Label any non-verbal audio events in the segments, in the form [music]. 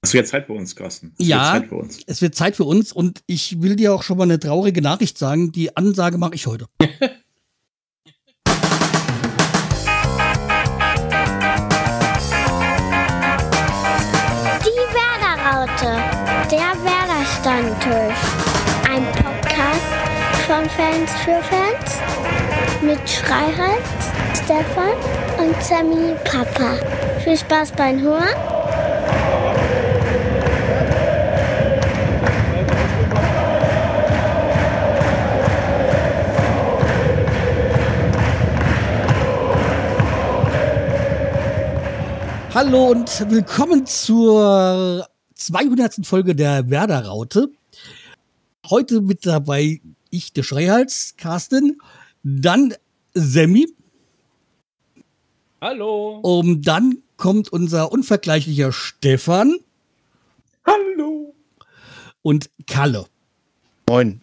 Es wird Zeit für uns, Carsten. Es ja, wird uns. es wird Zeit für uns und ich will dir auch schon mal eine traurige Nachricht sagen. Die Ansage mache ich heute. [laughs] Die Werder-Raute, der Werder-Stammtisch. Ein Podcast von Fans für Fans mit Schreihals, Stefan und Sammy Papa. Viel Spaß beim Hören Hallo und willkommen zur 200. Folge der Werder-Raute. Heute mit dabei ich, der Schreihals, Carsten, dann Sammy. Hallo. Und dann kommt unser unvergleichlicher Stefan. Hallo. Und Kalle. Moin.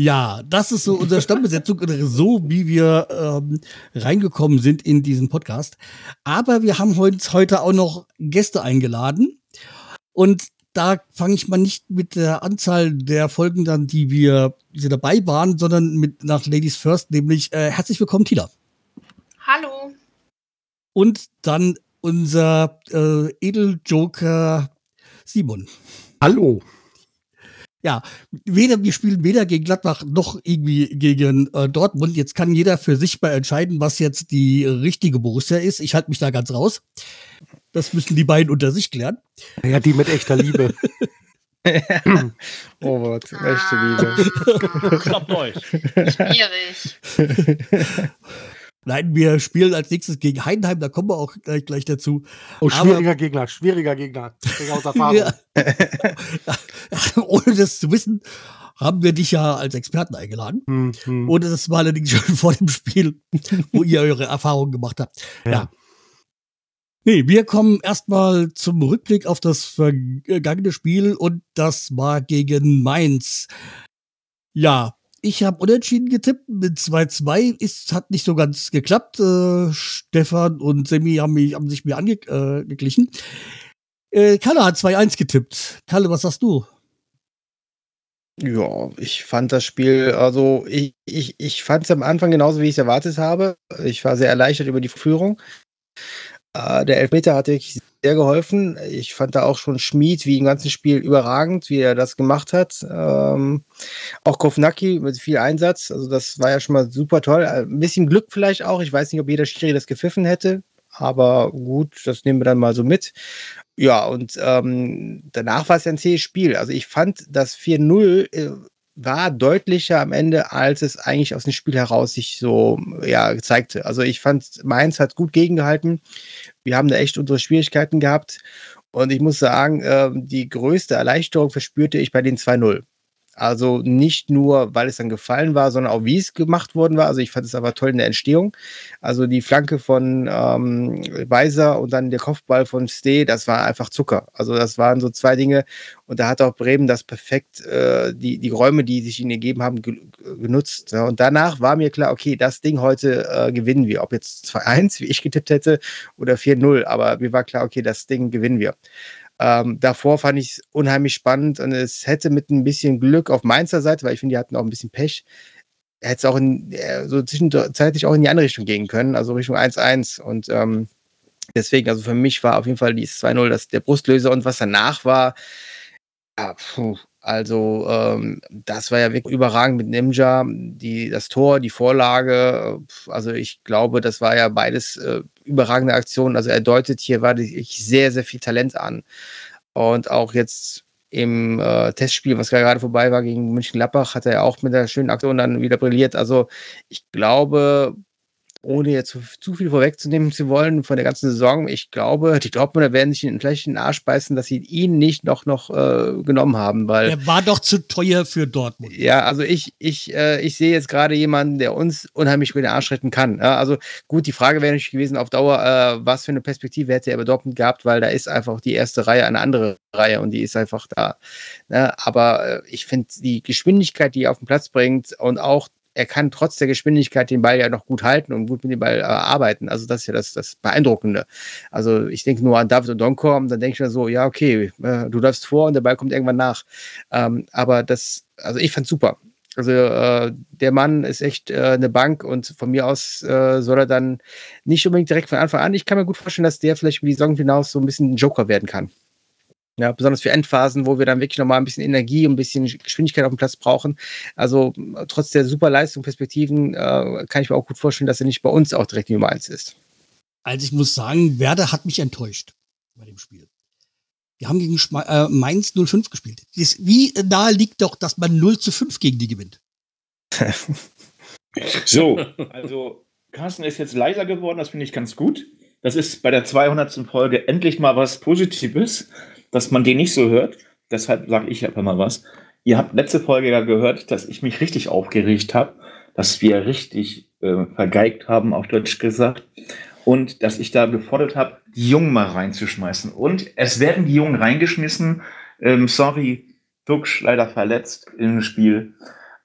Ja, das ist so unsere Stammbesetzung oder so, wie wir ähm, reingekommen sind in diesen Podcast. Aber wir haben uns heute auch noch Gäste eingeladen. Und da fange ich mal nicht mit der Anzahl der Folgen dann, die wir die dabei waren, sondern mit nach Ladies First, nämlich äh, herzlich willkommen, Tila. Hallo. Und dann unser äh, Edeljoker Simon. Hallo ja, weder wir spielen weder gegen Gladbach noch irgendwie gegen äh, Dortmund. Jetzt kann jeder für sich mal entscheiden, was jetzt die richtige Borussia ist. Ich halte mich da ganz raus. Das müssen die beiden unter sich klären. Ja, die mit echter Liebe. [laughs] oh Gott, echte Liebe. Klappt euch. Schwierig. [laughs] Nein, wir spielen als nächstes gegen Heidenheim, da kommen wir auch gleich, gleich dazu. Oh, schwieriger Aber, Gegner, schwieriger Gegner. Aus [laughs] Erfahrung. [laughs] Ohne das zu wissen, haben wir dich ja als Experten eingeladen. Hm, hm. Und das war allerdings schon vor dem Spiel, [laughs] wo ihr eure Erfahrungen gemacht habt. Ja. ja. Nee, wir kommen erstmal zum Rückblick auf das vergangene Spiel und das war gegen Mainz. Ja, ich habe unentschieden getippt mit 2-2. Ist hat nicht so ganz geklappt. Äh, Stefan und Semi haben, mich, haben sich mir angeglichen. Äh, äh, Kalle hat 2-1 getippt. Kalle, was sagst du? Ja, ich fand das Spiel, also ich, ich, ich fand es am Anfang genauso, wie ich es erwartet habe. Ich war sehr erleichtert über die Führung. Äh, der Elfmeter hat wirklich sehr geholfen. Ich fand da auch schon Schmied wie im ganzen Spiel überragend, wie er das gemacht hat. Ähm, auch Kovnacki mit viel Einsatz. Also das war ja schon mal super toll. Äh, ein bisschen Glück vielleicht auch. Ich weiß nicht, ob jeder Schiri das gepfiffen hätte. Aber gut, das nehmen wir dann mal so mit. Ja, und ähm, danach war es ein zähes Spiel. Also ich fand das 4-0 äh, war deutlicher am Ende, als es eigentlich aus dem Spiel heraus sich so ja, zeigte. Also ich fand, Mainz hat gut gegengehalten. Wir haben da echt unsere Schwierigkeiten gehabt. Und ich muss sagen, äh, die größte Erleichterung verspürte ich bei den 2-0. Also nicht nur, weil es dann gefallen war, sondern auch, wie es gemacht worden war. Also ich fand es aber toll in der Entstehung. Also die Flanke von ähm, Weiser und dann der Kopfball von Steh, das war einfach Zucker. Also das waren so zwei Dinge. Und da hat auch Bremen das perfekt, äh, die, die Räume, die sich ihnen gegeben haben, ge genutzt. Ja. Und danach war mir klar, okay, das Ding heute äh, gewinnen wir. Ob jetzt 2-1, wie ich getippt hätte, oder 4-0. Aber mir war klar, okay, das Ding gewinnen wir. Ähm, davor fand ich es unheimlich spannend und es hätte mit ein bisschen Glück auf Mainzer Seite, weil ich finde, die hatten auch ein bisschen Pech, hätte es auch in, äh, so zwischenzeitlich auch in die andere Richtung gehen können, also Richtung 1-1. Und ähm, deswegen, also für mich war auf jeden Fall dieses 2-0 der Brustlöser und was danach war, ja, puh, also ähm, das war ja wirklich überragend mit Ninja, die, das Tor, die Vorlage. Also ich glaube, das war ja beides äh, überragende Aktionen. Also er deutet hier war ich sehr, sehr viel Talent an. Und auch jetzt im äh, Testspiel, was gerade vorbei war gegen München-Lappach, hat er ja auch mit der schönen Aktion dann wieder brilliert. Also ich glaube, ohne jetzt zu, zu, viel vorwegzunehmen zu wollen von der ganzen Saison, ich glaube, die Dortmunder werden sich in vielleicht in den Arsch beißen, dass sie ihn nicht noch, noch äh, genommen haben, weil. Er war doch zu teuer für Dortmund. Ja, also ich, ich, äh, ich sehe jetzt gerade jemanden, der uns unheimlich über den Arsch retten kann. Ja, also gut, die Frage wäre natürlich gewesen auf Dauer, äh, was für eine Perspektive hätte er bei Dortmund gehabt, weil da ist einfach die erste Reihe eine andere Reihe und die ist einfach da. Ja, aber äh, ich finde die Geschwindigkeit, die er auf den Platz bringt und auch er kann trotz der Geschwindigkeit den Ball ja noch gut halten und gut mit dem Ball äh, arbeiten. Also das ist ja das, das Beeindruckende. Also ich denke nur an David und Donkom, dann denke ich mir so, ja, okay, äh, du läufst vor und der Ball kommt irgendwann nach. Ähm, aber das, also ich fand super. Also äh, der Mann ist echt äh, eine Bank und von mir aus äh, soll er dann nicht unbedingt direkt von Anfang an. Ich kann mir gut vorstellen, dass der vielleicht über die Saison hinaus so ein bisschen ein Joker werden kann. Ja, besonders für Endphasen, wo wir dann wirklich nochmal ein bisschen Energie und ein bisschen Geschwindigkeit auf dem Platz brauchen. Also trotz der super Leistung, Perspektiven, äh, kann ich mir auch gut vorstellen, dass er nicht bei uns auch direkt Nummer 1 ist. Also ich muss sagen, Werder hat mich enttäuscht bei dem Spiel. Wir haben gegen Schme äh, Mainz 05 gespielt. Das, wie nahe liegt doch, dass man 0 zu 5 gegen die gewinnt? [laughs] so, [laughs] also Carsten ist jetzt leiser geworden, das finde ich ganz gut. Das ist bei der 200. Folge endlich mal was Positives dass man den nicht so hört. Deshalb sage ich einfach mal was. Ihr habt letzte Folge ja gehört, dass ich mich richtig aufgeregt habe, dass wir richtig äh, vergeigt haben, auf Deutsch gesagt. Und dass ich da gefordert habe, die Jungen mal reinzuschmeißen. Und es werden die Jungen reingeschmissen. Ähm, sorry, Duxch leider verletzt im Spiel.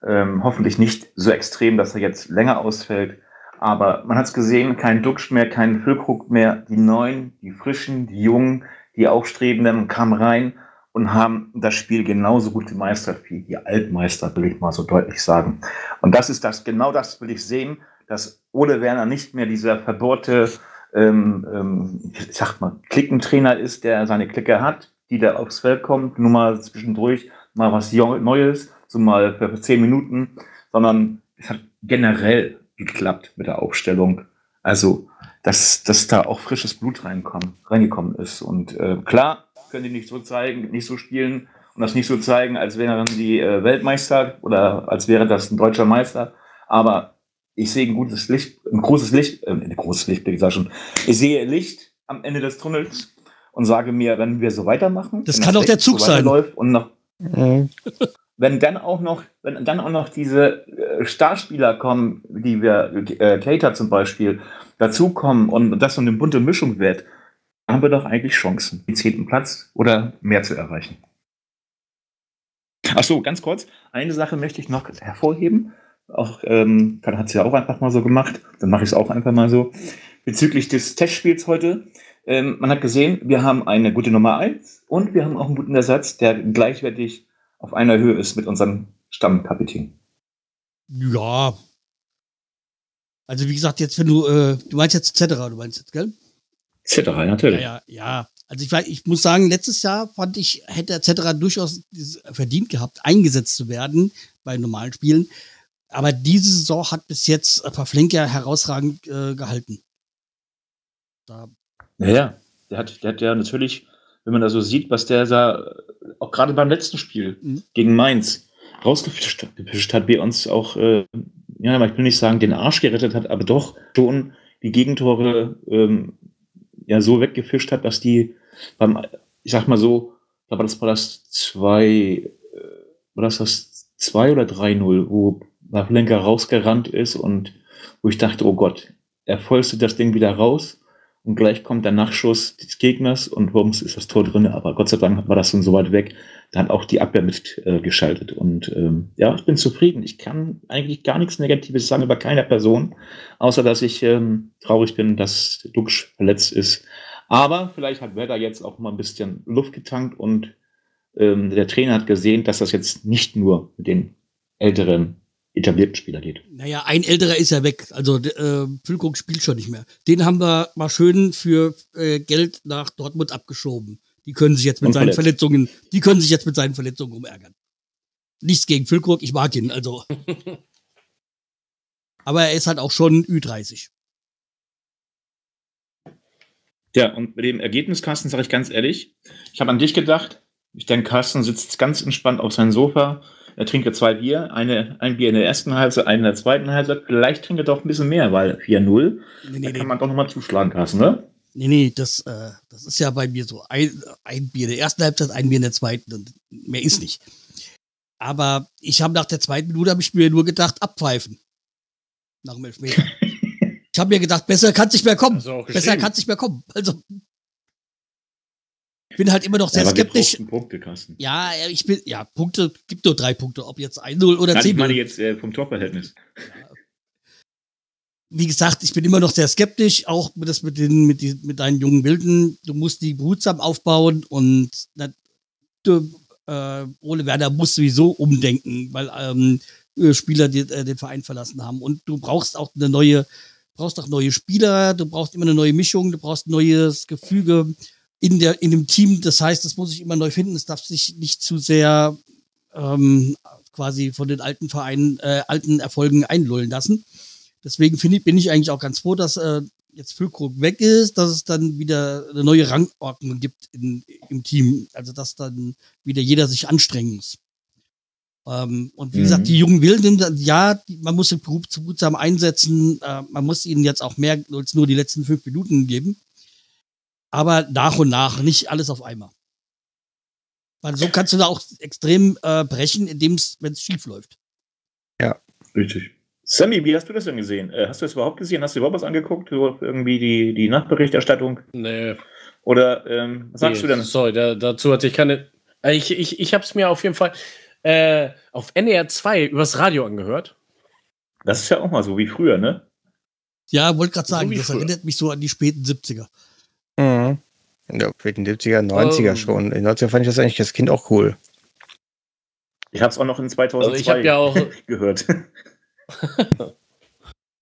Ähm, hoffentlich nicht so extrem, dass er jetzt länger ausfällt. Aber man hat es gesehen, kein Duxch mehr, kein Füllkrug mehr. Die Neuen, die Frischen, die Jungen, die Aufstrebenden kamen rein und haben das Spiel genauso gut gemeistert wie die Altmeister, will ich mal so deutlich sagen. Und das ist das, genau das will ich sehen, dass Ole Werner nicht mehr dieser verbohrte, ähm, ähm, ich sag mal, Klickentrainer ist, der seine Clique hat, die da aufs Feld kommt, nur mal zwischendurch mal was Neues, so mal für zehn Minuten, sondern es hat generell geklappt mit der Aufstellung. Also dass, dass da auch frisches Blut reinkommen, reingekommen ist. Und äh, klar können die nicht so zeigen, nicht so spielen und das nicht so zeigen, als wären die äh, Weltmeister oder als wäre das ein deutscher Meister. Aber ich sehe ein gutes Licht, ein großes Licht, äh, ein großes Licht, ich sage schon, ich sehe Licht am Ende des Tunnels und sage mir, wenn wir so weitermachen, das kann doch der Zug so sein. Und noch, mhm. Wenn dann auch noch, wenn dann auch noch diese äh, Starspieler kommen, die wir, äh, zum Beispiel, dazukommen und das so eine bunte Mischung wird, haben wir doch eigentlich Chancen, den zehnten Platz oder mehr zu erreichen. Ach so, ganz kurz, eine Sache möchte ich noch hervorheben. Auch ähm, hat es ja auch einfach mal so gemacht, dann mache ich es auch einfach mal so. Bezüglich des Testspiels heute, ähm, man hat gesehen, wir haben eine gute Nummer 1 und wir haben auch einen guten Ersatz, der gleichwertig auf einer Höhe ist mit unserem Stammkapitän. Ja, also wie gesagt, jetzt wenn du, äh, du meinst jetzt Cetera, du meinst jetzt, gell? Cetera, natürlich. Ja, ja, ja. Also ich, ich muss sagen, letztes Jahr fand ich, hätte Cetera durchaus verdient gehabt, eingesetzt zu werden bei normalen Spielen. Aber diese Saison hat bis jetzt Pavlenka herausragend äh, gehalten. Da. Naja, der hat, der hat ja natürlich, wenn man da so sieht, was der da, auch gerade beim letzten Spiel mhm. gegen Mainz rausgefischt hat, wie uns auch äh, ja, ich will nicht sagen, den Arsch gerettet hat, aber doch schon die Gegentore ähm, ja so weggefischt hat, dass die beim, ich sag mal so, da war das war das zwei, äh, war das das 2 oder 3-0, wo Pavlenka rausgerannt ist und wo ich dachte, oh Gott, er folgte das Ding wieder raus und gleich kommt der Nachschuss des Gegners und bums ist das Tor drin. Aber Gott sei Dank war das schon so weit weg. Da hat auch die Abwehr mitgeschaltet. Äh, und ähm, ja, ich bin zufrieden. Ich kann eigentlich gar nichts Negatives sagen über keine Person, außer dass ich ähm, traurig bin, dass Duxch verletzt ist. Aber vielleicht hat Werder jetzt auch mal ein bisschen Luft getankt und ähm, der Trainer hat gesehen, dass das jetzt nicht nur mit den älteren etablierten Spieler geht. Naja, ein älterer ist ja weg. Also äh, Füllkrug spielt schon nicht mehr. Den haben wir mal schön für äh, Geld nach Dortmund abgeschoben. Die können sich jetzt mit seinen Verletzungen, die können sich jetzt mit seinen Verletzungen umärgern. Nichts gegen Füllkrug, ich mag ihn, also. [laughs] Aber er ist halt auch schon Ü30. Ja, und mit dem Ergebnis, Carsten, sage ich ganz ehrlich, ich habe an dich gedacht. Ich denke, Carsten sitzt ganz entspannt auf seinem Sofa, er trinkt ja zwei Bier, eine, ein Bier in der ersten Halbzeit, ein in der zweiten Halbzeit. Vielleicht trinkt er doch ein bisschen mehr, weil 4-0, nee, nee, da kann man doch nochmal zuschlagen, Carsten, ne? Nee, nee, das, äh, das ist ja bei mir so. Ein, ein Bier in der ersten Halbzeit, ein Bier in der zweiten und mehr ist nicht. Aber ich habe nach der zweiten Minute habe ich mir nur gedacht, abpfeifen. Nach dem Elfmeter. [laughs] ich habe mir gedacht, besser kann es nicht mehr kommen. Besser kann es nicht mehr kommen. Also. Ich bin halt immer noch sehr Ja, skeptisch. Punkte, Carsten. Ja, ich bin, ja, Punkte, gibt nur drei Punkte, ob jetzt 1-0 oder Nein, ich 10 meine jetzt äh, vom Torverhältnis. Wie gesagt, ich bin immer noch sehr skeptisch, auch das mit den, mit, die, mit deinen jungen Wilden. Du musst die behutsam aufbauen und na, du, äh, Ole Werner muss sowieso umdenken, weil ähm, äh, Spieler die, äh, den Verein verlassen haben. Und du brauchst auch eine neue, brauchst auch neue Spieler, du brauchst immer eine neue Mischung, du brauchst neues Gefüge in der, in dem Team. Das heißt, das muss ich immer neu finden. Es darf sich nicht zu sehr ähm, quasi von den alten Vereinen, äh, alten Erfolgen einlullen lassen. Deswegen finde ich, bin ich eigentlich auch ganz froh, dass äh, jetzt Füllkrug weg ist, dass es dann wieder eine neue Rangordnung gibt in, im Team. Also dass dann wieder jeder sich anstrengen muss. Ähm, und wie Mhm. gesagt, die jungen Wilden, ja, die, man muss sie gut- behutsam einsetzen. Äh, man muss ihnen jetzt auch mehr als nur die letzten fünf Minuten geben. Aber nach und nach, nicht alles auf einmal. Weil so kannst du da auch extrem äh, brechen, indem es, wenn es schief läuft. Richtig. Sammy, wie hast du das denn gesehen? Äh, hast du das überhaupt gesehen? Hast du überhaupt was angeguckt? So irgendwie die, die Nachberichterstattung? Nee. Oder ähm, was sagst nee, du denn? Sorry, da, dazu hatte ich keine. Äh, Ich, ich, ich habe es mir auf jeden Fall äh, auf NR 2 übers Radio angehört. Das ist ja auch mal so wie früher, ne? Ja, wollte gerade So sagen, wie das früher. erinnert mich so an die späten 70er. Ja, späten 70er, 90er Ähm. schon. In 90er fand ich das eigentlich als Kind auch cool. Ich habe es auch noch in 2002 Also ich habe ja auch, [laughs] gehört. [laughs]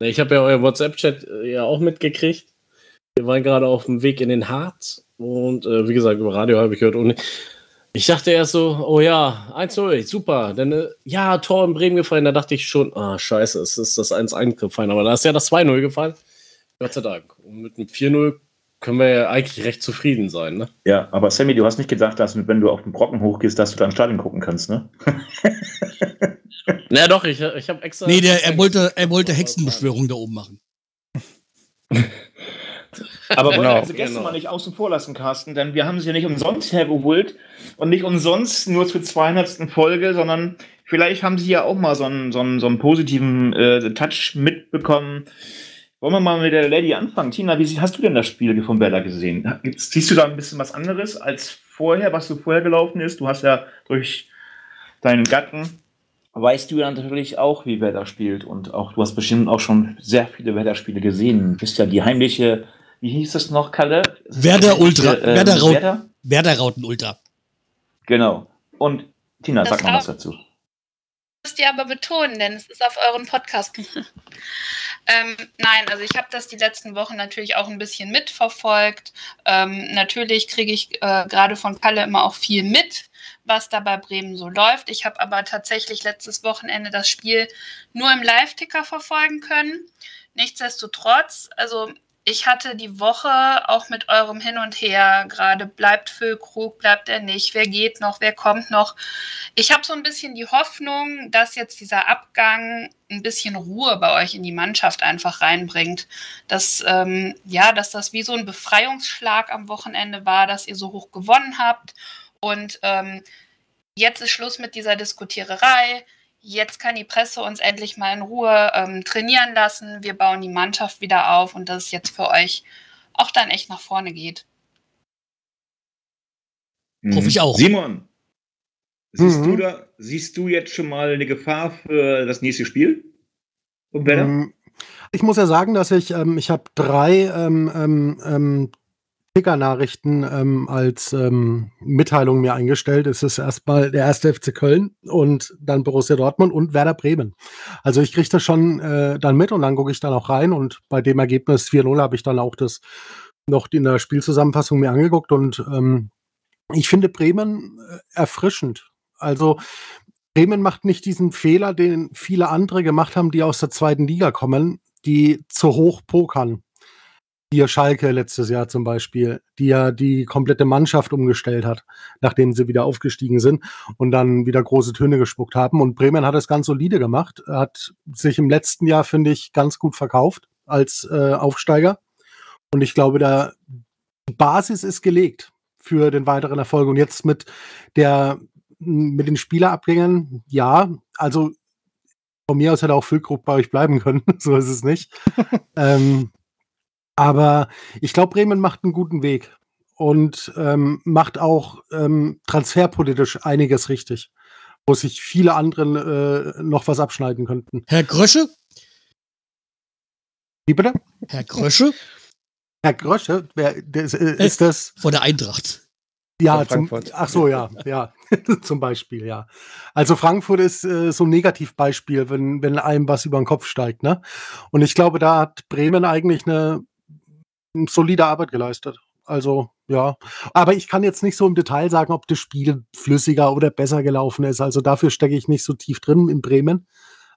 Ich habe ja euer WhatsApp-Chat äh, ja auch mitgekriegt. Wir waren gerade auf dem Weg in den Harz und äh, wie gesagt, über Radio habe ich gehört. Und ich dachte erst so, oh ja, 1-0, super. Dann, äh, ja, Tor in Bremen gefallen. Da dachte ich schon, ah, scheiße, es ist das 1-1 gefallen. Aber da ist ja das 2-0 gefallen. Gott sei Dank. Und mit dem 4-0 können wir ja eigentlich recht zufrieden sein, ne? ja, aber Sammy, du hast nicht gedacht, dass wenn du auf den Brocken hochgehst, dass du da im Stadion gucken kannst, ne? [laughs] Na doch, ich, ich habe extra. Nee, der, er wollte, er wollte Hexenbeschwörung da oben machen. [laughs] Aber wollen Genau. wir unsere Gäste Genau. mal nicht außen vor lassen, Carsten, denn wir haben sie ja nicht umsonst hergeholt und nicht umsonst nur zur 200. Folge, sondern vielleicht haben sie ja auch mal so einen, so einen, so einen positiven äh, Touch mitbekommen. Wollen wir mal mit der Lady anfangen? Tina, wie hast du denn das Spiel von Bella gesehen? Siehst du da ein bisschen was anderes als vorher, was so vorher gelaufen ist? Du hast ja durch deinen Gatten, weißt du ja natürlich auch, wie Werder spielt und auch du hast bestimmt auch schon sehr viele Werder-Spiele gesehen. Du bist ja die heimliche, wie hieß das noch, Kalle? Werder Ultra, Werder Raut- Werder? Werder Rauten Ultra. Genau. Und Tina, Das sag mal was dazu. Müsst ihr aber betonen, denn es ist auf euren Podcast. [laughs] ähm, nein, also ich habe das die letzten Wochen natürlich auch ein bisschen mitverfolgt. Ähm, natürlich kriege ich äh, gerade von Kalle immer auch viel mit, was da bei Bremen so läuft. Ich habe aber tatsächlich letztes Wochenende das Spiel nur im Live-Ticker verfolgen können. Nichtsdestotrotz, also ich hatte die Woche auch mit eurem Hin und Her, gerade bleibt Füllkrug, bleibt er nicht, wer geht noch, wer kommt noch. Ich habe so ein bisschen die Hoffnung, dass jetzt dieser Abgang ein bisschen Ruhe bei euch in die Mannschaft einfach reinbringt. Dass, ähm, ja, dass das wie so ein Befreiungsschlag am Wochenende war, dass ihr so hoch gewonnen habt. Und ähm, jetzt ist Schluss mit dieser Diskutiererei. Jetzt kann die Presse uns endlich mal in Ruhe ähm, trainieren lassen. Wir bauen die Mannschaft wieder auf und dass es jetzt für euch auch dann echt nach vorne geht. Hoffe ich auch. Simon, siehst, Mhm. du da, siehst du jetzt schon mal eine Gefahr für das nächste Spiel? Und Werder? Ähm, ich muss ja sagen, dass ich, ähm, ich habe drei ähm, ähm, Ticker-Nachrichten ähm, als ähm, Mitteilung mir eingestellt. Es ist erstmal der erste FC Köln und dann Borussia Dortmund und Werder Bremen. Also ich kriege das schon äh, dann mit und dann gucke ich dann auch rein und bei dem Ergebnis 4-0 habe ich dann auch das noch in der Spielzusammenfassung mir angeguckt und ähm, ich finde Bremen äh, erfrischend. Also Bremen macht nicht diesen Fehler, den viele andere gemacht haben, die aus der zweiten Liga kommen, die zu hoch pokern. Hier Schalke letztes Jahr zum Beispiel, die ja die komplette Mannschaft umgestellt hat, nachdem sie wieder aufgestiegen sind und dann wieder große Töne gespuckt haben. Und Bremen hat es ganz solide gemacht, hat sich im letzten Jahr, finde ich, ganz gut verkauft als äh, Aufsteiger. Und ich glaube, da die Basis ist gelegt für den weiteren Erfolg. Und jetzt mit der mit den Spielerabgängen, ja, also von mir aus hätte auch Füllkrug bei euch bleiben können, [laughs] so ist es nicht. [laughs] ähm, aber ich glaube, Bremen macht einen guten Weg. und ähm, macht auch ähm, transferpolitisch einiges richtig, wo sich viele andere äh, noch was abschneiden könnten. Herr Grösche? Wie bitte? Herr Grösche? Herr Grösche, wer, das, äh, ist das? Von der Eintracht. Ja, zum, ach so, ja, ja, [laughs] zum Beispiel, ja. Also Frankfurt ist äh, so ein Negativbeispiel, wenn, wenn einem was über den Kopf steigt, ne? Und ich glaube, da hat Bremen eigentlich eine, eine solide Arbeit geleistet. Also, ja. Aber ich kann jetzt nicht so im Detail sagen, ob das Spiel flüssiger oder besser gelaufen ist. Also dafür stecke ich nicht so tief drin in Bremen.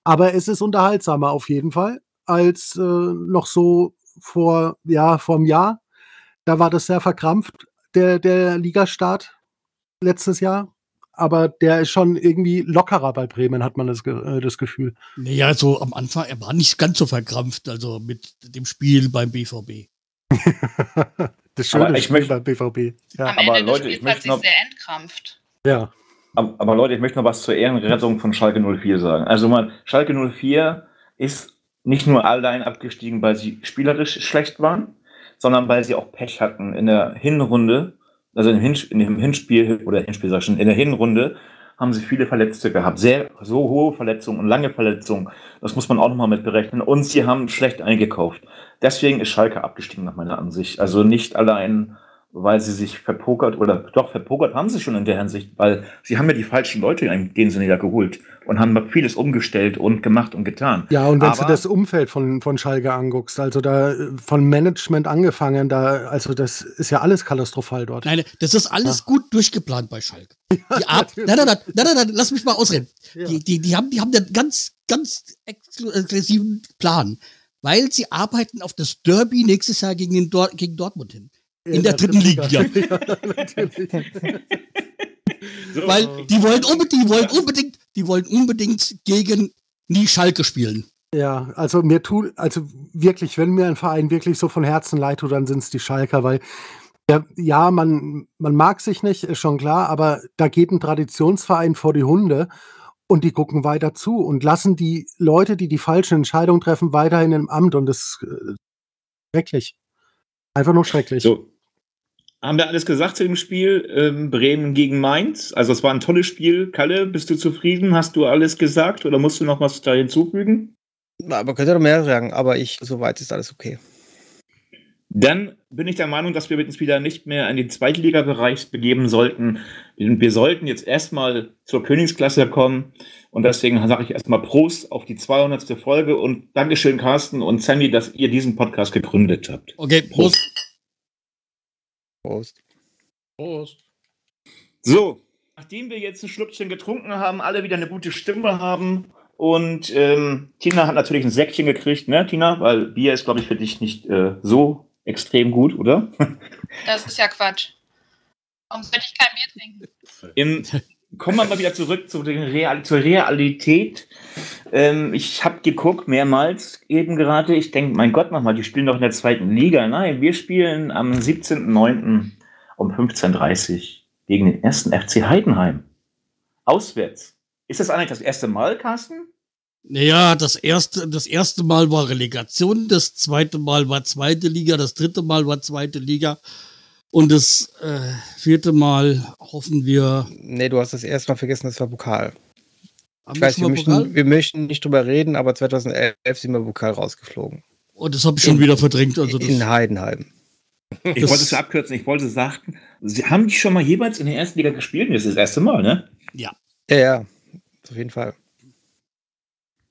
Aber es ist unterhaltsamer auf jeden Fall als äh, noch so vor, ja, vor einem Jahr. Da war das sehr verkrampft der, der Ligastart letztes Jahr. Aber der ist schon irgendwie lockerer bei Bremen, hat man das, äh, das Gefühl. Naja, so am Anfang, er war nicht ganz so verkrampft, also mit dem Spiel beim BVB. [laughs] das schöne aber ich Spiel beim BVB. Ja. Am Ende aber Leute, ich möchte noch, sehr entkrampft. Ja. Aber, aber, Leute, ich möchte noch was zur Ehrenrettung von Schalke 04 sagen. Also mal, Schalke 04 ist nicht nur allein abgestiegen, weil sie spielerisch schlecht waren, sondern weil sie auch Pech hatten in der Hinrunde, also dem Hinspiel oder Hinspiel sag ich schon, in der Hinrunde haben sie viele Verletzte gehabt, sehr so hohe Verletzungen und lange Verletzungen. Das muss man auch nochmal mit berechnen. Und sie haben schlecht eingekauft. Deswegen ist Schalke abgestiegen nach meiner Ansicht. Also nicht allein weil sie sich verpokert oder doch verpokert haben sie schon in der Hinsicht, weil sie haben ja die falschen Leute in dem Sinne ja geholt und haben vieles umgestellt und gemacht und getan. Ja, und wenn Aber, du das Umfeld von, von Schalke anguckst, also da von Management angefangen, da, also das ist ja alles katastrophal dort. Nein, das ist alles ja. gut durchgeplant bei Schalke. [laughs] Die Ab nein, nein, nein, nein, nein, nein, lass mich mal ausreden. Ja. Die, die, die, haben, die haben einen ganz, ganz exklusiven Plan, weil sie arbeiten auf das Derby nächstes Jahr gegen, den Dor gegen Dortmund hin. In, der, dritten Liga. [laughs] Liga. [laughs] so. Weil die wollen unbedingt, die wollen unbedingt, die wollen unbedingt gegen nie Schalke spielen. Ja, also mir tut, also wirklich, wenn mir ein Verein wirklich so von Herzen leid tut, dann sind es die Schalker, weil ja, ja, man, man mag sich nicht, ist schon klar, aber da geht ein Traditionsverein vor die Hunde und die gucken weiter zu und lassen die Leute, die die falschen Entscheidungen treffen, weiterhin im Amt und das ist äh, schrecklich. Einfach nur schrecklich. So, haben wir alles gesagt zu dem Spiel? Ähm, Bremen gegen Mainz. Also es war ein tolles Spiel. Kalle, bist du zufrieden? Hast du alles gesagt oder musst du noch was da hinzufügen? Aber könnte noch mehr sagen, aber ich, soweit ist alles okay. Dann bin ich der Meinung, dass wir uns wieder nicht mehr in den Zweitligabereich begeben sollten. Wir sollten jetzt erstmal zur Königsklasse kommen. Und deswegen sage ich erstmal Prost auf die 200. Folge und Dankeschön, Carsten und Sammy, dass ihr diesen Podcast gegründet habt. Okay, Prost. Prost. Prost. So, nachdem wir jetzt ein Schlückchen getrunken haben, alle wieder eine gute Stimme haben und ähm, Tina hat natürlich ein Säckchen gekriegt, ne, Tina? Weil Bier ist, glaube ich, für dich nicht äh, so extrem gut, oder? Das ist ja Quatsch. Warum sollte ich kein Bier trinken? Im, kommen wir mal wieder zurück zu Real, zur Realität. Ähm, ich habe geguckt, mehrmals eben gerade. Ich denke, mein Gott, nochmal, die spielen doch in der zweiten Liga. Nein, wir spielen am 17.09. um 15.30 Uhr gegen den ersten FC Heidenheim. Auswärts. Ist das eigentlich das erste Mal, Carsten? Naja, das erste, das erste Mal war Relegation, das zweite Mal war zweite Liga, das dritte Mal war zweite Liga. Und das äh, vierte Mal hoffen wir. Nee, du hast das erste Mal vergessen, das war Pokal. Ich weiß, wir möchten, wir möchten nicht drüber reden, aber 2011 sind wir Pokal rausgeflogen. Und oh, das habe ich schon in, wieder verdrängt. Also in Heidenheim. Ich wollte es abkürzen. Ich wollte sagen, Sie haben die schon mal jeweils in der ersten Liga gespielt? Das ist das erste Mal, ne? Ja. Ja, ja. Auf jeden Fall.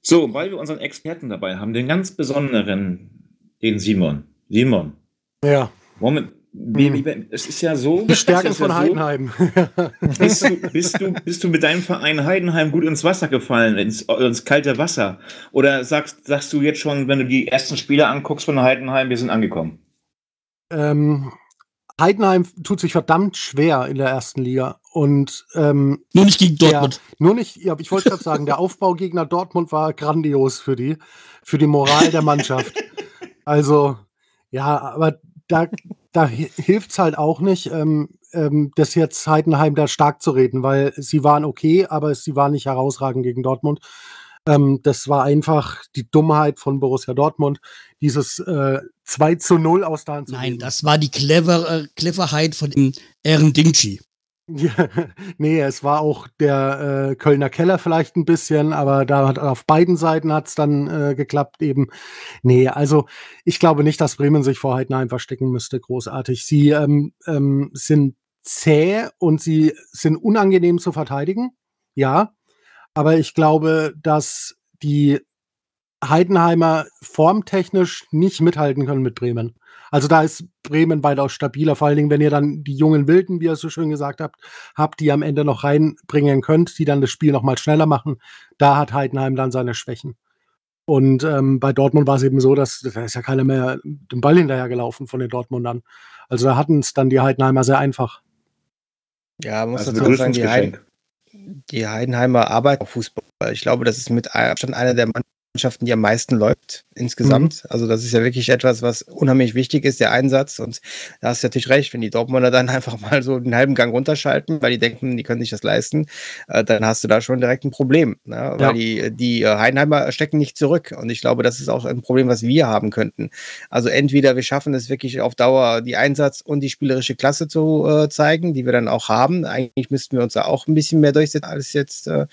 So, weil wir unseren Experten dabei haben, den ganz besonderen, den Simon. Simon. Ja. Moment, wie, wie, es ist ja so. Die Stärke von ja Heidenheim. So, [laughs] bist, du, bist, du, bist du mit deinem Verein Heidenheim gut ins Wasser gefallen, ins, ins kalte Wasser? Oder sagst, sagst du jetzt schon, wenn du die ersten Spiele anguckst von Heidenheim, wir sind angekommen? Ähm, Heidenheim tut sich verdammt schwer in der ersten Liga. Und ähm, nur nicht gegen Dortmund. Der, nur nicht, ja, ich wollte gerade sagen, der Aufbaugegner Dortmund war grandios für die, für die Moral der Mannschaft. [laughs] Also, ja, aber da, da hilft es halt auch nicht, ähm, ähm, das jetzt Heidenheim da stark zu reden, weil sie waren okay, aber sie waren nicht herausragend gegen Dortmund. Ähm, das war einfach die Dummheit von Borussia Dortmund, dieses äh, 2 zu 0 aus der Hand zu Nein, geben. das war die clever, äh, Cleverheit von Ehren Dingchi. Ja, [laughs] nee, es war auch der äh, Kölner Keller vielleicht ein bisschen, aber da hat auf beiden Seiten hat es dann äh, geklappt eben. Nee, also ich glaube nicht, dass Bremen sich vor Heidenheim verstecken müsste, großartig. Sie ähm, ähm, sind zäh und sie sind unangenehm zu verteidigen, ja. Aber ich glaube, dass die Heidenheimer formtechnisch nicht mithalten können mit Bremen. Also da ist Bremen weitaus stabiler, vor allen Dingen, wenn ihr dann die jungen Wilden, wie ihr so schön gesagt habt, habt, die am Ende noch reinbringen könnt, die dann das Spiel noch mal schneller machen. Da hat Heidenheim dann seine Schwächen. Und ähm, bei Dortmund war es eben so, dass da ist ja keiner mehr den Ball hinterher gelaufen von den Dortmundern. Also da hatten es dann die Heidenheimer sehr einfach. Ja, man muss also dazu sagen, die, Heiden, die Heidenheimer arbeiten auf Fußball. Ich glaube, das ist mit Abstand einer der Mannschaften, die am meisten läuft insgesamt. Mhm. Also das ist ja wirklich etwas, was unheimlich wichtig ist, der Einsatz. Und da hast du natürlich recht, wenn die Dortmunder dann [laughs] einfach mal so einen halben Gang runterschalten, weil die denken, die können sich das leisten, äh, dann hast du da schon direkt ein Problem. Ne? Weil ja. die, die äh, Heidenheimer stecken nicht zurück. Und ich glaube, das ist auch ein Problem, was wir haben könnten. Also entweder wir schaffen es wirklich auf Dauer, die Einsatz und die spielerische Klasse zu äh, zeigen, die wir dann auch haben. Eigentlich müssten wir uns da auch ein bisschen mehr durchsetzen als jetzt. Äh,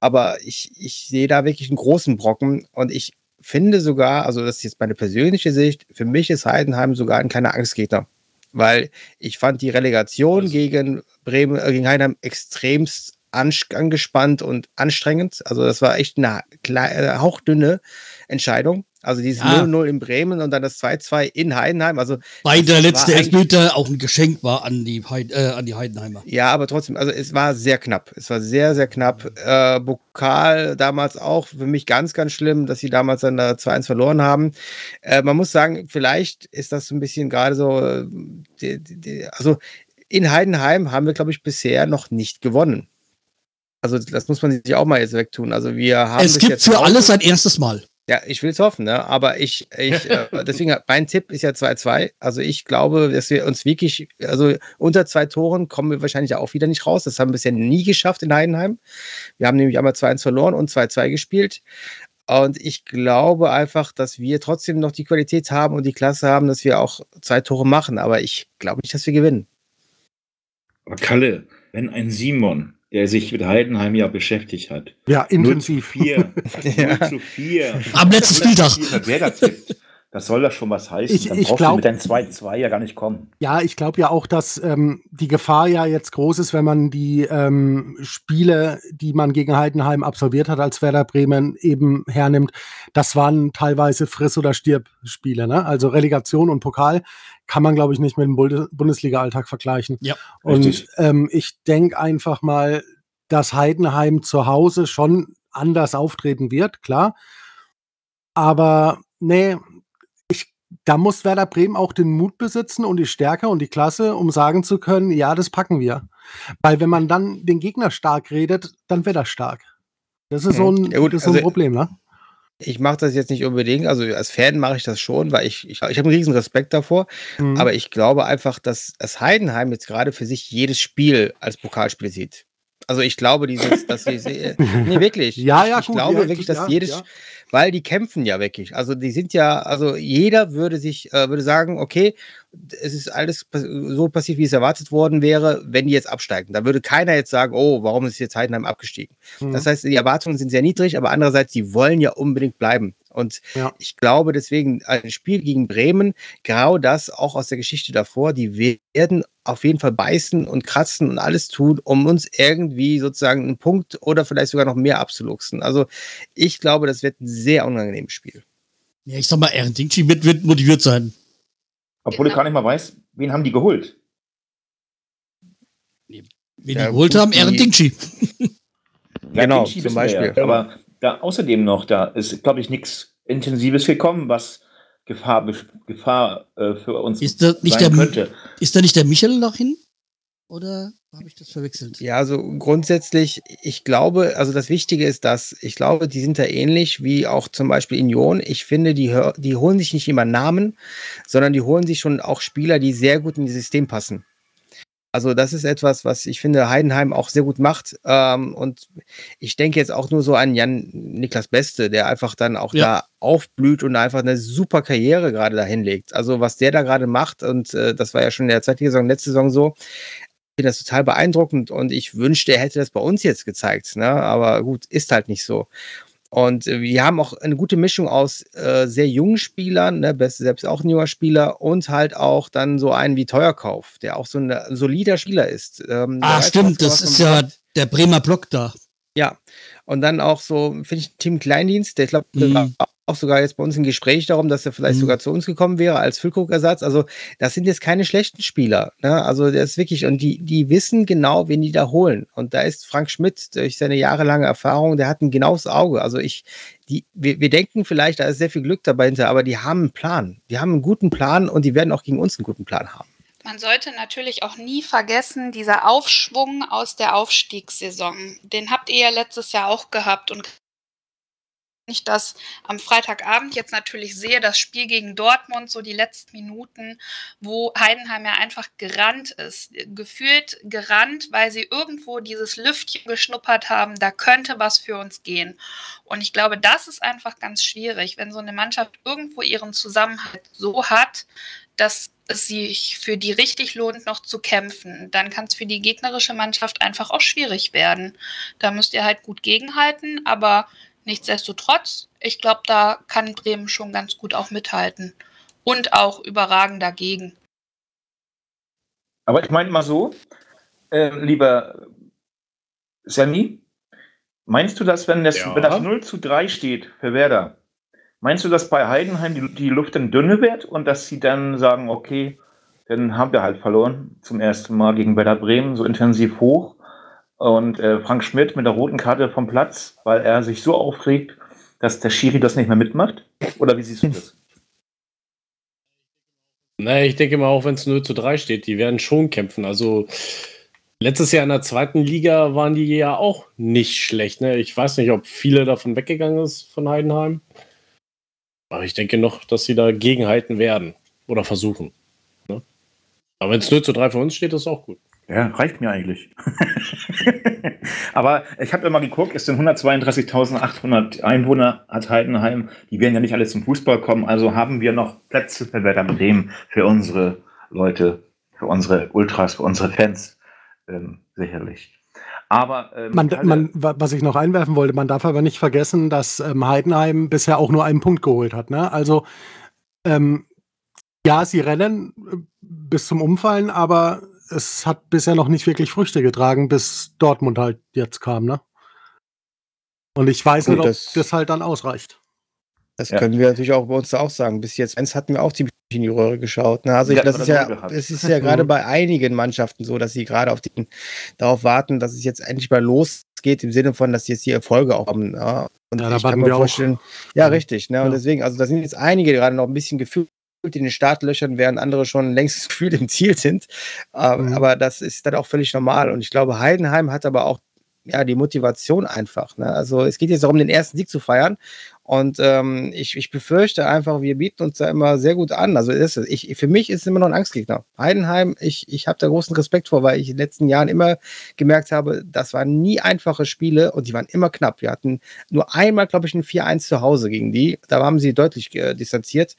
aber ich, ich sehe da wirklich einen großen Brocken und ich finde sogar, also das ist jetzt meine persönliche Sicht, für mich ist Heidenheim sogar ein kleiner Angstgegner. Weil ich fand die Relegation also. gegen Bremen, äh, gegen Heidenheim extremst angespannt und anstrengend. Also das war echt eine kleine, äh, hauchdünne Entscheidung. Also dieses 0-0 in Bremen und dann das 2-2 in Heidenheim. Also Weil der letzte Elfmeter auch ein Geschenk war an die, Heid, äh, an die Heidenheimer. Ja, aber trotzdem, also es war sehr knapp. Es war sehr, sehr knapp. Äh, Pokal damals auch für mich ganz, ganz schlimm, dass sie damals dann da 2-1 verloren haben. Äh, man muss sagen, vielleicht ist das so ein bisschen gerade so, äh, die, die, also in Heidenheim haben wir, glaube ich, bisher noch nicht gewonnen. Also das muss man sich auch mal jetzt wegtun. Also wir haben es gibt für alles ein erstes Mal. Ja, ich will es hoffen, ne? aber ich, ich [laughs] äh, deswegen, mein Tipp ist ja 2-2. Also ich glaube, dass wir uns wirklich, also unter zwei Toren kommen wir wahrscheinlich auch wieder nicht raus. Das haben wir bisher nie geschafft in Heidenheim. Wir haben nämlich einmal 2-1 verloren und 2-2 gespielt. Und ich glaube einfach, dass wir trotzdem noch die Qualität haben und die Klasse haben, dass wir auch zwei Tore machen. Aber ich glaube nicht, dass wir gewinnen. Aber Kalle, wenn ein Simon der sich mit Heidenheim ja beschäftigt hat. Ja, intensiv. 0 [laughs] zu 4. 0 zu 4. Am letzten Spieltag. Wer da tippt. Das soll das schon was heißen. Ich, Dann brauchst glaub, du mit deinem 2-2 ja gar nicht kommen. Ja, ich glaube ja auch, dass ähm, die Gefahr ja jetzt groß ist, wenn man die ähm, Spiele, die man gegen Heidenheim absolviert hat, als Werder Bremen eben hernimmt. Das waren teilweise Friss- oder Stirb-Spiele. Ne? Also Relegation und Pokal kann man, glaube ich, nicht mit dem Bundesliga-Alltag vergleichen. Ja, und ähm, ich denke einfach mal, dass Heidenheim zu Hause schon anders auftreten wird, klar. Aber nee, da muss Werder Bremen auch den Mut besitzen und die Stärke und die Klasse, um sagen zu können, ja, das packen wir. Weil wenn man dann den Gegner stark redet, dann wird er stark. Das ist so ein, ja gut, das ist so ein also, Problem, ne? Ich mache das jetzt nicht unbedingt, also als Fan mache ich das schon, weil ich, ich, ich habe einen riesen Respekt davor, mhm. aber ich glaube einfach, dass das Heidenheim jetzt gerade für sich jedes Spiel als Pokalspiel sieht. Also ich glaube, dieses, dass sie, [laughs] nee, wirklich. ja, ja, ich, ich glaube ja, wirklich, dass ja, jedes, ja weil die kämpfen ja wirklich. Also die sind ja, also jeder würde sich, äh, würde sagen, okay, es ist alles so passiert, wie es erwartet worden wäre, wenn die jetzt absteigen. Da würde keiner jetzt sagen, oh, warum ist jetzt Heidenheim abgestiegen? Mhm. Das heißt, die Erwartungen sind sehr niedrig, aber andererseits, die wollen ja unbedingt bleiben. Und ja. ich glaube deswegen, ein Spiel gegen Bremen, genau das auch aus der Geschichte davor, die werden auf jeden Fall beißen und kratzen und alles tun, um uns irgendwie sozusagen einen Punkt oder vielleicht sogar noch mehr abzuluxen. Also ich glaube, das wird ein sehr unangenehmes Spiel. Ja, ich sag mal, Aaron Dingchi wird, wird motiviert sein. Obwohl genau. ich gar nicht mal weiß, wen haben die geholt? Wen die geholt haben, Aaron Dingchi. Ja, genau, Dingchi zum Beispiel. Ja. Aber da außerdem noch, da ist, glaube ich, nichts Intensives gekommen, was Gefahr, Gefahr äh, für uns ist da nicht sein der, könnte. Ist da nicht der Michael noch hin? Oder habe ich das verwechselt? Ja, also grundsätzlich, ich glaube, also das Wichtige ist, dass ich glaube, die sind da ähnlich wie auch zum Beispiel Union. Ich finde, die, die holen sich nicht immer Namen, sondern die holen sich schon auch Spieler, die sehr gut in das System passen. Also das ist etwas, was ich finde, Heidenheim auch sehr gut macht. Ähm, und ich denke jetzt auch nur so an Jan Niklas Beste, der einfach dann auch ja. da aufblüht und einfach eine super Karriere gerade dahin legt. Also was der da gerade macht, und äh, das war ja schon in der zweiten Saison, letzte Saison so, finde das total beeindruckend und ich wünschte, er hätte das bei uns jetzt gezeigt. Ne? Aber gut, ist halt nicht so. Und äh, wir haben auch eine gute Mischung aus äh, sehr jungen Spielern, ne, Beste selbst auch ein junger Spieler, und halt auch dann so einen wie Teuerkauf, der auch so ein solider Spieler ist. Ähm, ah, stimmt, das ist ja der Bremer Block da. Ja, und dann auch so, finde ich, Tim Kleindienst, der ich glaube, mhm auch sogar jetzt bei uns ein Gespräch darum, dass er vielleicht mhm. sogar zu uns gekommen wäre als Füllkrug-Ersatz. Also, das sind jetzt keine schlechten Spieler. Ne? Also, der ist wirklich, und die, die wissen genau, wen die da holen. Und da ist Frank Schmidt durch seine jahrelange Erfahrung, der hat ein genaues Auge. Also, ich, die, wir, wir denken vielleicht, da ist sehr viel Glück dabei hinter, aber die haben einen Plan. Die haben einen guten Plan und die werden auch gegen uns einen guten Plan haben. Man sollte natürlich auch nie vergessen, dieser Aufschwung aus der Aufstiegssaison, den habt ihr ja letztes Jahr auch gehabt und ich das am Freitagabend jetzt natürlich sehe, das Spiel gegen Dortmund, so die letzten Minuten, wo Heidenheim ja einfach gerannt ist, gefühlt gerannt, weil sie irgendwo dieses Lüftchen geschnuppert haben, da könnte was für uns gehen. Und ich glaube, das ist einfach ganz schwierig, wenn so eine Mannschaft irgendwo ihren Zusammenhalt so hat, dass es sich für die richtig lohnt, noch zu kämpfen, dann kann es für die gegnerische Mannschaft einfach auch schwierig werden. Da müsst ihr halt gut gegenhalten, aber Nichtsdestotrotz, ich glaube, da kann Bremen schon ganz gut auch mithalten und auch überragend dagegen. Aber ich meine mal so, äh, lieber Sammy, meinst du, dass wenn das, ja. wenn das 0 zu 3 steht für Werder, meinst du, dass bei Heidenheim die, die Luft dann dünne wird und dass sie dann sagen, okay, dann haben wir halt verloren zum ersten Mal gegen Werder Bremen so intensiv hoch und äh, Frank Schmidt mit der roten Karte vom Platz, weil er sich so aufregt, dass der Schiri das nicht mehr mitmacht? Oder wie siehst du das? Naja, ich denke mal, auch wenn es 0 zu 3 steht, die werden schon kämpfen. Also letztes Jahr in der zweiten Liga waren die ja auch nicht schlecht. Ne? Ich weiß nicht, ob viele davon weggegangen ist von Heidenheim. Aber ich denke noch, dass sie da gegenhalten werden oder versuchen. Ne? Aber wenn es 0 zu 3 für uns steht, ist auch gut. Ja, reicht mir eigentlich. [laughs] Aber ich habe immer geguckt, es sind 132.800 Einwohner hat Heidenheim. Die werden ja nicht alle zum Fußball kommen, also haben wir noch Plätze für Werder Bremen für unsere Leute, für unsere Ultras, für unsere Fans ähm, sicherlich. Aber ähm, man, man, was ich noch einwerfen wollte, man darf aber nicht vergessen, dass ähm, Heidenheim bisher auch nur einen Punkt geholt hat. Ne? Also ähm, ja, sie rennen äh, bis zum Umfallen, aber es hat bisher noch nicht wirklich Früchte getragen, bis Dortmund halt jetzt kam, ne? Und ich weiß Gut, nicht, ob das, das, halt dann ausreicht. Das ja. können wir natürlich auch bei uns auch sagen. Bis jetzt eins hatten wir auch ziemlich in die Röhre geschaut. Ne? Also ja, das, ist ja, das ist ja gerade [laughs] bei einigen Mannschaften so, dass sie gerade auf den, darauf warten, dass es jetzt endlich mal losgeht, im Sinne von, dass sie jetzt die Erfolge auch haben. Ne? Und ja, ich kann mir vorstellen, auch. ja, richtig. Ne? Und deswegen, also da sind jetzt einige gerade noch ein bisschen gefühlt in den Startlöchern, während andere schon längst gefühlt im Ziel sind. Mhm. Aber das ist dann auch völlig normal. Und ich glaube, Heidenheim hat aber auch ja, die Motivation einfach. Ne? Also es geht jetzt darum, den ersten Sieg zu feiern. Und ähm, ich, ich befürchte einfach, wir bieten uns da immer sehr gut an. Also ist es, ich, für mich ist es immer noch ein Angstgegner. Heidenheim, ich, ich habe da großen Respekt vor, weil ich in den letzten Jahren immer gemerkt habe, das waren nie einfache Spiele und die waren immer knapp. Wir hatten nur einmal, glaube ich, ein 4-1 zu Hause gegen die. Da haben sie deutlich äh, distanziert.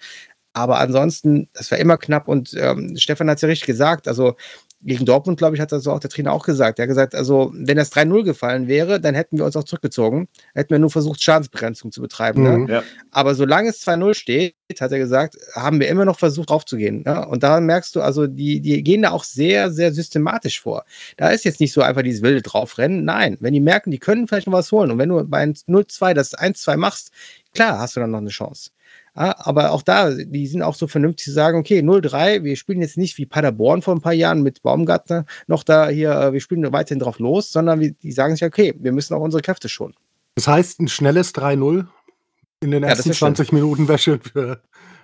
Aber ansonsten, das war immer knapp und ähm, Stefan hat es ja richtig gesagt. Also gegen Dortmund, glaube ich, hat das auch der Trainer auch gesagt. Er hat gesagt, also wenn das 3-0 gefallen wäre, dann hätten wir uns auch zurückgezogen. Hätten wir nur versucht, Schadensbegrenzung zu betreiben. Ne? Mhm. Ne? Ja. Aber solange es 2-0 steht, hat er gesagt, haben wir immer noch versucht, draufzugehen. Ne? Und da merkst du, also die, die gehen da auch sehr, sehr systematisch vor. Da ist jetzt nicht so einfach dieses wilde draufrennen. Nein, wenn die merken, die können vielleicht noch was holen. Und wenn du bei 0-2 das 1-2 machst, klar, hast du dann noch eine Chance. Ja, aber auch da, die sind auch so vernünftig zu sagen, okay, 0-3, wir spielen jetzt nicht wie Paderborn vor ein paar Jahren mit Baumgartner noch da hier, äh, wir spielen weiterhin drauf los, sondern wir, die sagen sich, okay, wir müssen auch unsere Kräfte schonen. Das heißt, ein schnelles 3-0 in den ersten ja, 20 schön. Minuten wäre schön für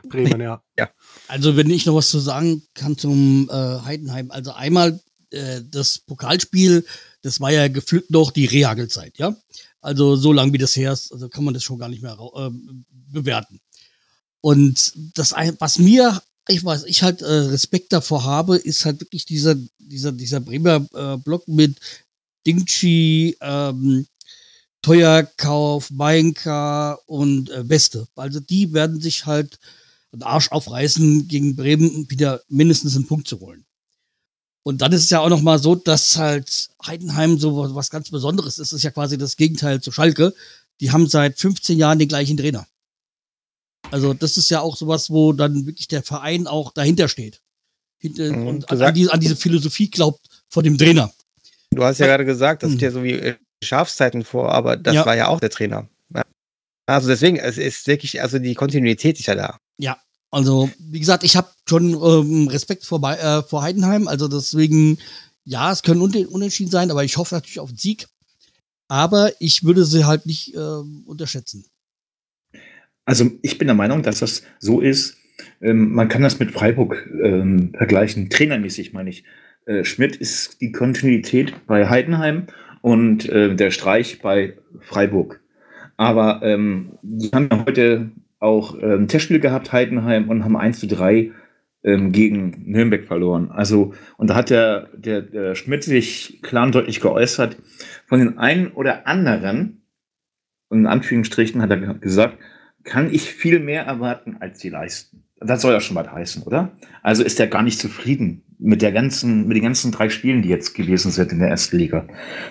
Bremen, ja. ja. Also, wenn ich noch was zu sagen kann zum äh, Heidenheim, also einmal äh, das Pokalspiel, das war ja gefühlt noch die Rehagelzeit, ja. Also so lange wie das her ist, also kann man das schon gar nicht mehr äh, bewerten. Und das, was mir ich weiß, ich halt äh, Respekt davor habe, ist halt wirklich dieser, dieser, dieser Bremer äh, Block mit Dingchi, ähm, Teuerkauf, Mainka und äh, Weste. Also die werden sich halt den Arsch aufreißen, gegen Bremen wieder mindestens einen Punkt zu holen. Und dann ist es ja auch noch mal so, dass halt Heidenheim so was ganz Besonderes ist. Es ist ja quasi das Gegenteil zu Schalke. Die haben seit 15 Jahren den gleichen Trainer. Also das ist ja auch sowas, wo dann wirklich der Verein auch dahinter steht. Hinter, mhm, und an, die, an, diese Philosophie glaubt von dem Trainer. Du hast ja gerade gesagt, das sind ja so wie äh, Schafszeiten vor, aber das ja. war ja auch der Trainer. Also deswegen, es ist wirklich, also die Kontinuität ist ja da. Ja, also wie gesagt, ich habe schon ähm, Respekt vor, äh, vor Heidenheim, also deswegen, ja, es können Unentschieden sein, aber ich hoffe natürlich auf den Sieg. Aber ich würde sie halt nicht äh, unterschätzen. Also ich bin der Meinung, dass das so ist, ähm, man kann das mit Freiburg ähm, vergleichen, trainermäßig meine ich. Äh, Schmidt ist die Kontinuität bei Heidenheim und äh, der Streich bei Freiburg. Aber ähm, die haben ja heute auch ein ähm, Testspiel gehabt, Heidenheim, und haben 1 zu 3 ähm, gegen Nürnberg verloren. Also, und da hat der, der, der Schmidt sich klar und deutlich geäußert, von den einen oder anderen, in Anführungsstrichen hat er gesagt, kann ich viel mehr erwarten, als sie leisten. Das soll ja schon was heißen, oder? Also ist er gar nicht zufrieden mit der ganzen, mit den ganzen drei Spielen, die jetzt gewesen sind in der ersten Liga.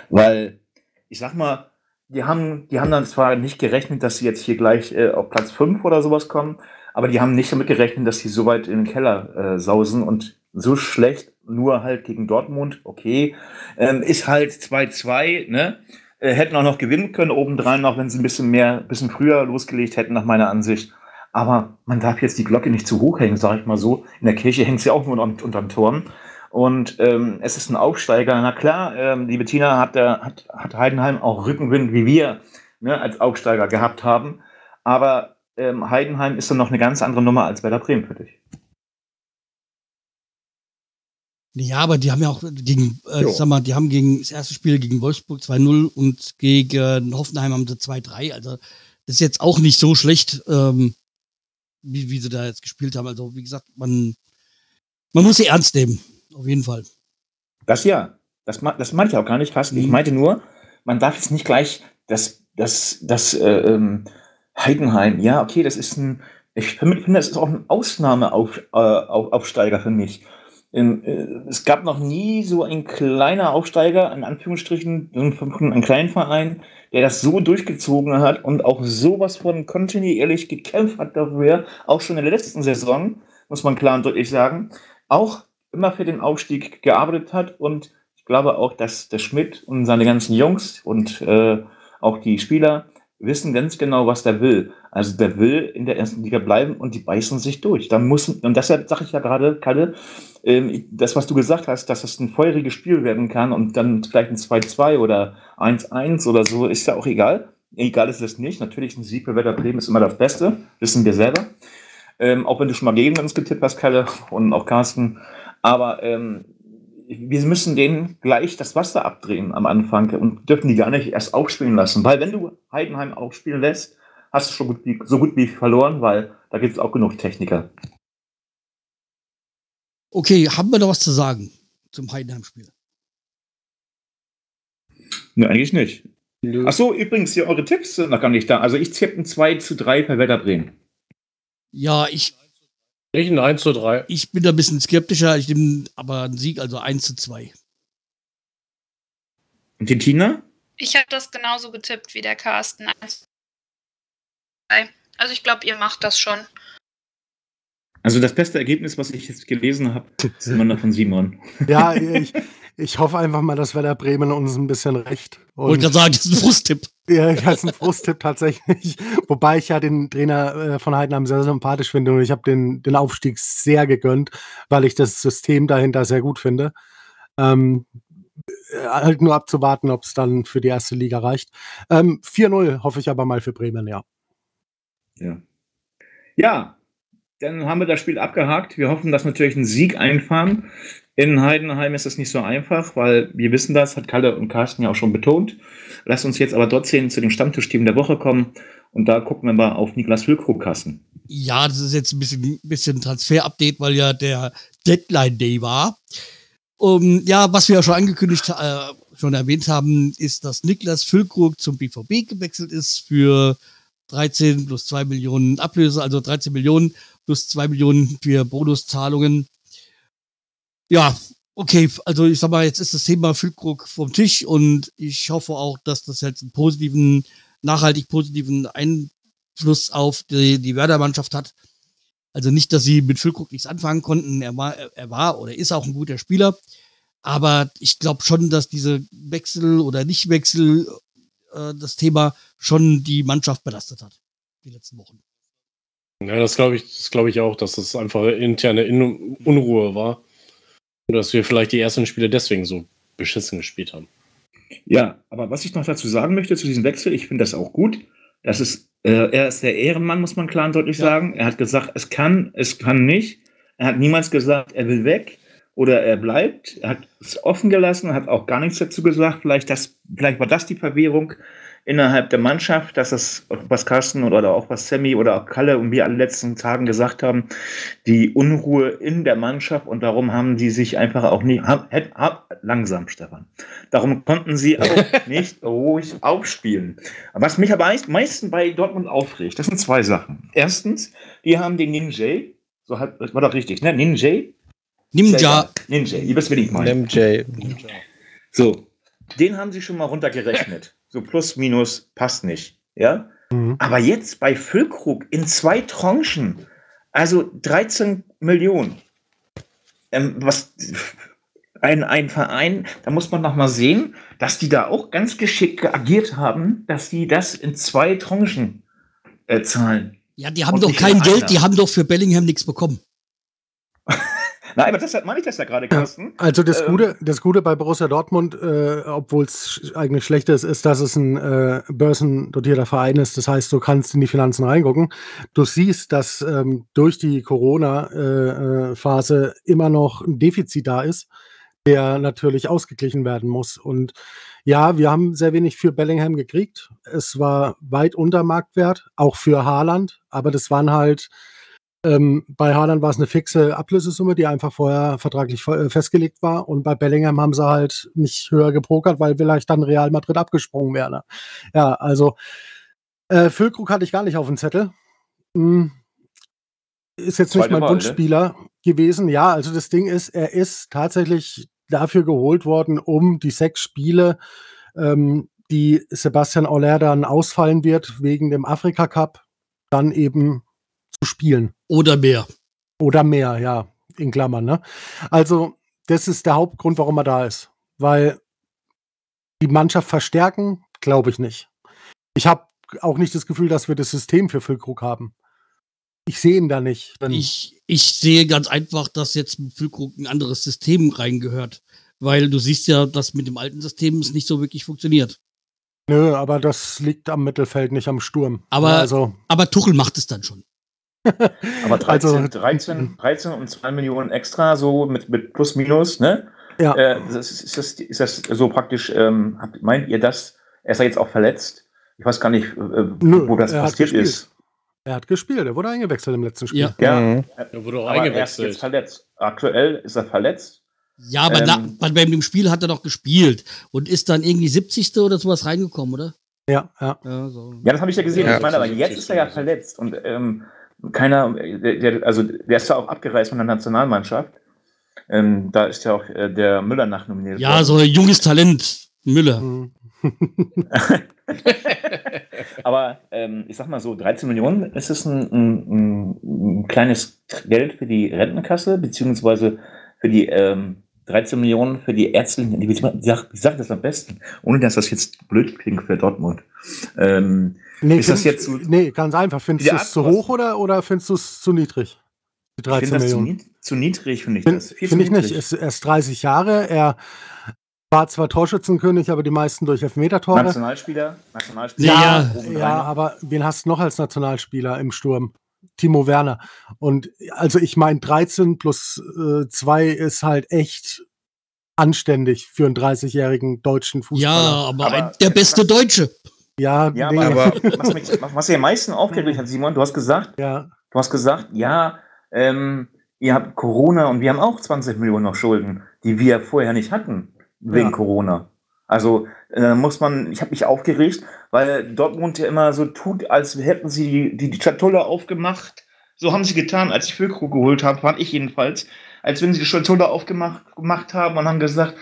Weil, ich sag mal, die haben, die haben dann zwar nicht gerechnet, dass sie jetzt hier gleich äh, auf Platz 5 oder sowas kommen, aber die haben nicht damit gerechnet, dass sie so weit in den Keller äh, sausen und so schlecht, nur halt gegen Dortmund, okay, ähm, ist halt 2-2, ne? Äh, hätten auch noch gewinnen können, obendrein noch, wenn sie ein bisschen mehr, ein bisschen früher losgelegt hätten, nach meiner Ansicht. Aber man darf jetzt die Glocke nicht zu hoch hängen, sage ich mal so. In der Kirche hängt sie auch nur unter, unterm Turm. Und ähm, es ist ein Aufsteiger. Na klar, ähm, die Bettina hat, der, hat, hat Heidenheim auch Rückenwind, wie wir ne, als Aufsteiger gehabt haben. Aber ähm, Heidenheim ist dann noch eine ganz andere Nummer als Werder Bremen für dich. Ja, aber die haben ja auch gegen, äh, sag mal, die haben gegen das erste Spiel gegen Wolfsburg 2-0 und gegen Hoffenheim haben sie 2-3. Also das ist jetzt auch nicht so schlecht, ähm, wie, wie sie da jetzt gespielt haben. Also wie gesagt, man, man muss sie ernst nehmen, auf jeden Fall. Das ja, das, das meinte ich auch gar nicht, Carsten. Mhm. Ich meinte nur, man darf jetzt nicht gleich das, das, das äh, ähm, Heidenheim, ja, okay, das ist ein, ich finde, das ist auch ein Ausnahmeaufsteiger äh, für mich. Äh, es gab noch nie so ein kleiner Aufsteiger, in Anführungsstrichen, ein kleinen Verein, der das so durchgezogen hat und auch sowas von kontinuierlich gekämpft hat dafür, auch schon in der letzten Saison, muss man klar und deutlich sagen, auch immer für den Aufstieg gearbeitet hat und ich glaube auch, dass der Schmidt und seine ganzen Jungs und äh, auch die Spieler wissen ganz genau, was der will. Also der will in der ersten Liga bleiben und die beißen sich durch. Da muss, und deshalb sage ich ja gerade, Kalle, ähm, das, was du gesagt hast, dass das ein feuriges Spiel werden kann und dann vielleicht ein 2-2 oder 1-1 oder so, ist ja auch egal. Egal ist es nicht. Natürlich ein Sieg für Werder Bremen ist immer das Beste, wissen wir selber. Ähm, auch wenn du schon mal gegen uns getippt hast, Kalle und auch Carsten. Aber ähm, wir müssen denen gleich das Wasser abdrehen am Anfang und dürfen die gar nicht erst aufspielen lassen. Weil wenn du Heidenheim aufspielen lässt, hast du schon gut wie, so gut wie verloren, weil da gibt es auch genug Techniker. Okay, haben wir noch was zu sagen zum Heidenheim-Spiel? Ne, eigentlich nicht. Achso, übrigens, hier eure Tipps sind noch gar nicht da. Also ich tippe ein 2 zu 3 per Wetter Bremen. Ja, ich ich ein 1 zu 3. Ich bin da ein bisschen skeptischer, ich nehme aber einen Sieg, also 1 zu 2. Und die Tina? Ich habe das genauso getippt wie der Carsten. 1 zu 3. Also ich glaube, ihr macht das schon. Also das beste Ergebnis, was ich jetzt gelesen habe, ist immer noch von Simon. [laughs] Ja, ich, ich hoffe einfach mal, dass Werder Bremen uns ein bisschen recht. Wollte gerade sagen, das ist ein Frusttipp. Ja, das ist ein Frusttipp tatsächlich. Wobei ich ja den Trainer äh, von Heidenheim sehr sympathisch finde und ich habe den, den Aufstieg sehr gegönnt, weil ich das System dahinter sehr gut finde. Ähm, äh, halt nur abzuwarten, ob es dann für die erste Liga reicht. Ähm, 4-0 hoffe ich aber mal für Bremen, ja. Ja. Ja, dann haben wir das Spiel abgehakt. Wir hoffen, dass natürlich ein Sieg einfahren. In Heidenheim ist das nicht so einfach, weil wir wissen das, hat Kalle und Carsten ja auch schon betont. Lass uns jetzt aber trotzdem zu dem Stammtischteam der Woche kommen und da gucken wir mal auf Niklas Füllkrug, Carsten. Ja, das ist jetzt ein bisschen, bisschen Transfer-Update, weil ja der Deadline-Day war. Um, ja, was wir ja schon angekündigt, äh, schon erwähnt haben, ist, dass Niklas Füllkrug zum BVB gewechselt ist für 13 plus 2 Millionen Ablöse, also 13 Millionen plus 2 Millionen für Bonuszahlungen. Ja, okay, also ich sag mal, jetzt ist das Thema Füllkrug vom Tisch und ich hoffe auch, dass das jetzt einen positiven, nachhaltig positiven Einfluss auf die, die Werder-Mannschaft hat. Also nicht, dass sie mit Füllkrug nichts anfangen konnten. Er war, er war oder ist auch ein guter Spieler. Aber ich glaube schon, dass diese Wechsel oder Nichtwechsel äh, das Thema schon die Mannschaft belastet hat, die letzten Wochen. Ja, das glaube ich, das glaube ich auch, dass das einfach interne In Unruhe war. Und dass wir vielleicht die ersten Spiele deswegen so beschissen gespielt haben. Ja, aber was ich noch dazu sagen möchte zu diesem Wechsel, ich finde das auch gut. Das ist, äh, er ist der Ehrenmann, muss man klar und deutlich ja. sagen. Er hat gesagt, es kann, es kann nicht. Er hat niemals gesagt, er will weg oder er bleibt. Er hat es offen gelassen, hat auch gar nichts dazu gesagt. Vielleicht, das, vielleicht war das die Verwirrung innerhalb der Mannschaft, dass es, was Carsten oder auch was Sammy oder auch Kalle und wir alle letzten Tagen gesagt haben, die Unruhe in der Mannschaft und darum haben die sich einfach auch nicht, hab, hab, langsam, Stefan, darum konnten sie [laughs] auch nicht ruhig aufspielen. Was mich aber meistens bei Dortmund aufregt, das sind zwei Sachen. Erstens, die haben den Ninja, so hat, war doch richtig, ne? Ninja? Ninja. Ninja, ihr wisst, wen ich meine. Ninja. So, den haben sie schon mal runtergerechnet. So plus, minus, passt nicht. Ja? Mhm. Aber jetzt bei Füllkrug in zwei Tranchen, also 13 Millionen. Ähm, was ein, ein Verein, da muss man noch mal sehen, dass die da auch ganz geschickt agiert haben, dass die das in zwei Tranchen äh, zahlen. Ja, die haben Und doch kein Geld, die haben doch für Bellingham nichts bekommen. Nein, aber deshalb meine ich das ja gerade, Carsten. Also das, ähm, Gute, das Gute bei Borussia Dortmund, äh, obwohl es eigentlich schlecht ist, ist, dass es ein äh, börsendotierter Verein ist. Das heißt, du kannst in die Finanzen reingucken. Du siehst, dass ähm, durch die Corona-Phase äh, immer noch ein Defizit da ist, der natürlich ausgeglichen werden muss. Und ja, wir haben sehr wenig für Bellingham gekriegt. Es war weit unter Marktwert, auch für Haaland. Aber das waren halt ähm, bei Haaland war es eine fixe Ablösesumme, die einfach vorher vertraglich äh, festgelegt war. Und bei Bellingham haben sie halt nicht höher gepokert, weil vielleicht dann Real Madrid abgesprungen wäre. Ja, also äh, Füllkrug hatte ich gar nicht auf dem Zettel. Hm. Ist jetzt nicht mein Mal, ne? Wunschspieler ne? gewesen. Ja, also das Ding ist, er ist tatsächlich dafür geholt worden, um die sechs Spiele, ähm, die Sebastian Aller dann ausfallen wird wegen dem Afrika Cup, dann eben zu spielen. Oder mehr. Oder mehr, ja, in Klammern. Ne? Also, das ist der Hauptgrund, warum er da ist. Weil die Mannschaft verstärken, glaube ich nicht. Ich habe auch nicht das Gefühl, dass wir das System für Füllkrug haben. Ich sehe ihn da nicht. Ich, ich sehe ganz einfach, dass jetzt mit Füllkrug ein anderes System reingehört. Weil du siehst ja, dass mit dem alten System es nicht so wirklich funktioniert. Nö, aber das liegt am Mittelfeld, nicht am Sturm. Aber, also, aber Tuchel macht es dann schon. Aber 13, [laughs] also, 13, 13 und 2 Millionen extra, so mit, mit plus minus, ne? Ja. Äh, ist, ist, das, ist das so praktisch, ähm, habt, meint ihr das? Er ist ja jetzt auch verletzt. Ich weiß gar nicht, äh, Nö, wo das passiert ist. Er hat gespielt, er wurde eingewechselt im letzten Spiel. Ja, ja mhm. er wurde auch aber eingewechselt. Er ist jetzt verletzt. Aktuell ist er verletzt. Ja, aber ähm, bei dem Spiel hat er doch gespielt und ist dann irgendwie 70. oder sowas reingekommen, oder? Ja, ja. Ja, so. ja das habe ich ja gesehen. Ja, ich meine, aber jetzt ist er ja verletzt und ähm, keiner, der, der, also der ist ja auch abgereist von der Nationalmannschaft. Ähm, da ist ja auch äh, der Müller nachnominiert. Ja, so ein junges Talent, Müller. Mhm. [laughs] Aber ähm, ich sag mal so, 13 Millionen, ist es ein, ein, ein, kleines Geld für die Rentenkasse, beziehungsweise für die ähm, 13 Millionen für die ärztlichen, wie sag, ich sag das am besten, ohne dass das jetzt blöd klingt für Dortmund. Ähm, Nee, ist das jetzt so, nee, ganz einfach. Findest du es zu hoch oder, oder findest du es zu niedrig? Die 13 ich Millionen. Zu, zu, niedrig, finde ich find, das. Finde ich nicht. Er ist erst 30 Jahre. Er war zwar Torschützenkönig, aber die meisten durch Elfmeter-Tore. Nationalspieler? Nationalspieler? Ja, ja, ja, aber wen hast du noch als Nationalspieler im Sturm? Timo Werner. Und also ich meine, 13 plus 2 äh, ist halt echt anständig für einen 30-jährigen deutschen Fußballer. Ja, aber, aber der beste Deutsche. Ja, ja nee. aber [laughs] was, mich, was ihr am meisten aufgeregt hat, Simon, du hast gesagt, ja. Du hast gesagt, ja, ähm, ihr habt Corona und wir haben auch 20 Millionen noch Schulden, die wir vorher nicht hatten, wegen ja. Corona. Also äh, muss man, ich habe mich aufgeregt, weil Dortmund ja immer so tut, als hätten sie die, die, die Schatulle aufgemacht. So haben sie getan, als ich Füllkrug geholt habe, fand ich jedenfalls, als wenn sie die Schatulle aufgemacht gemacht haben und haben gesagt,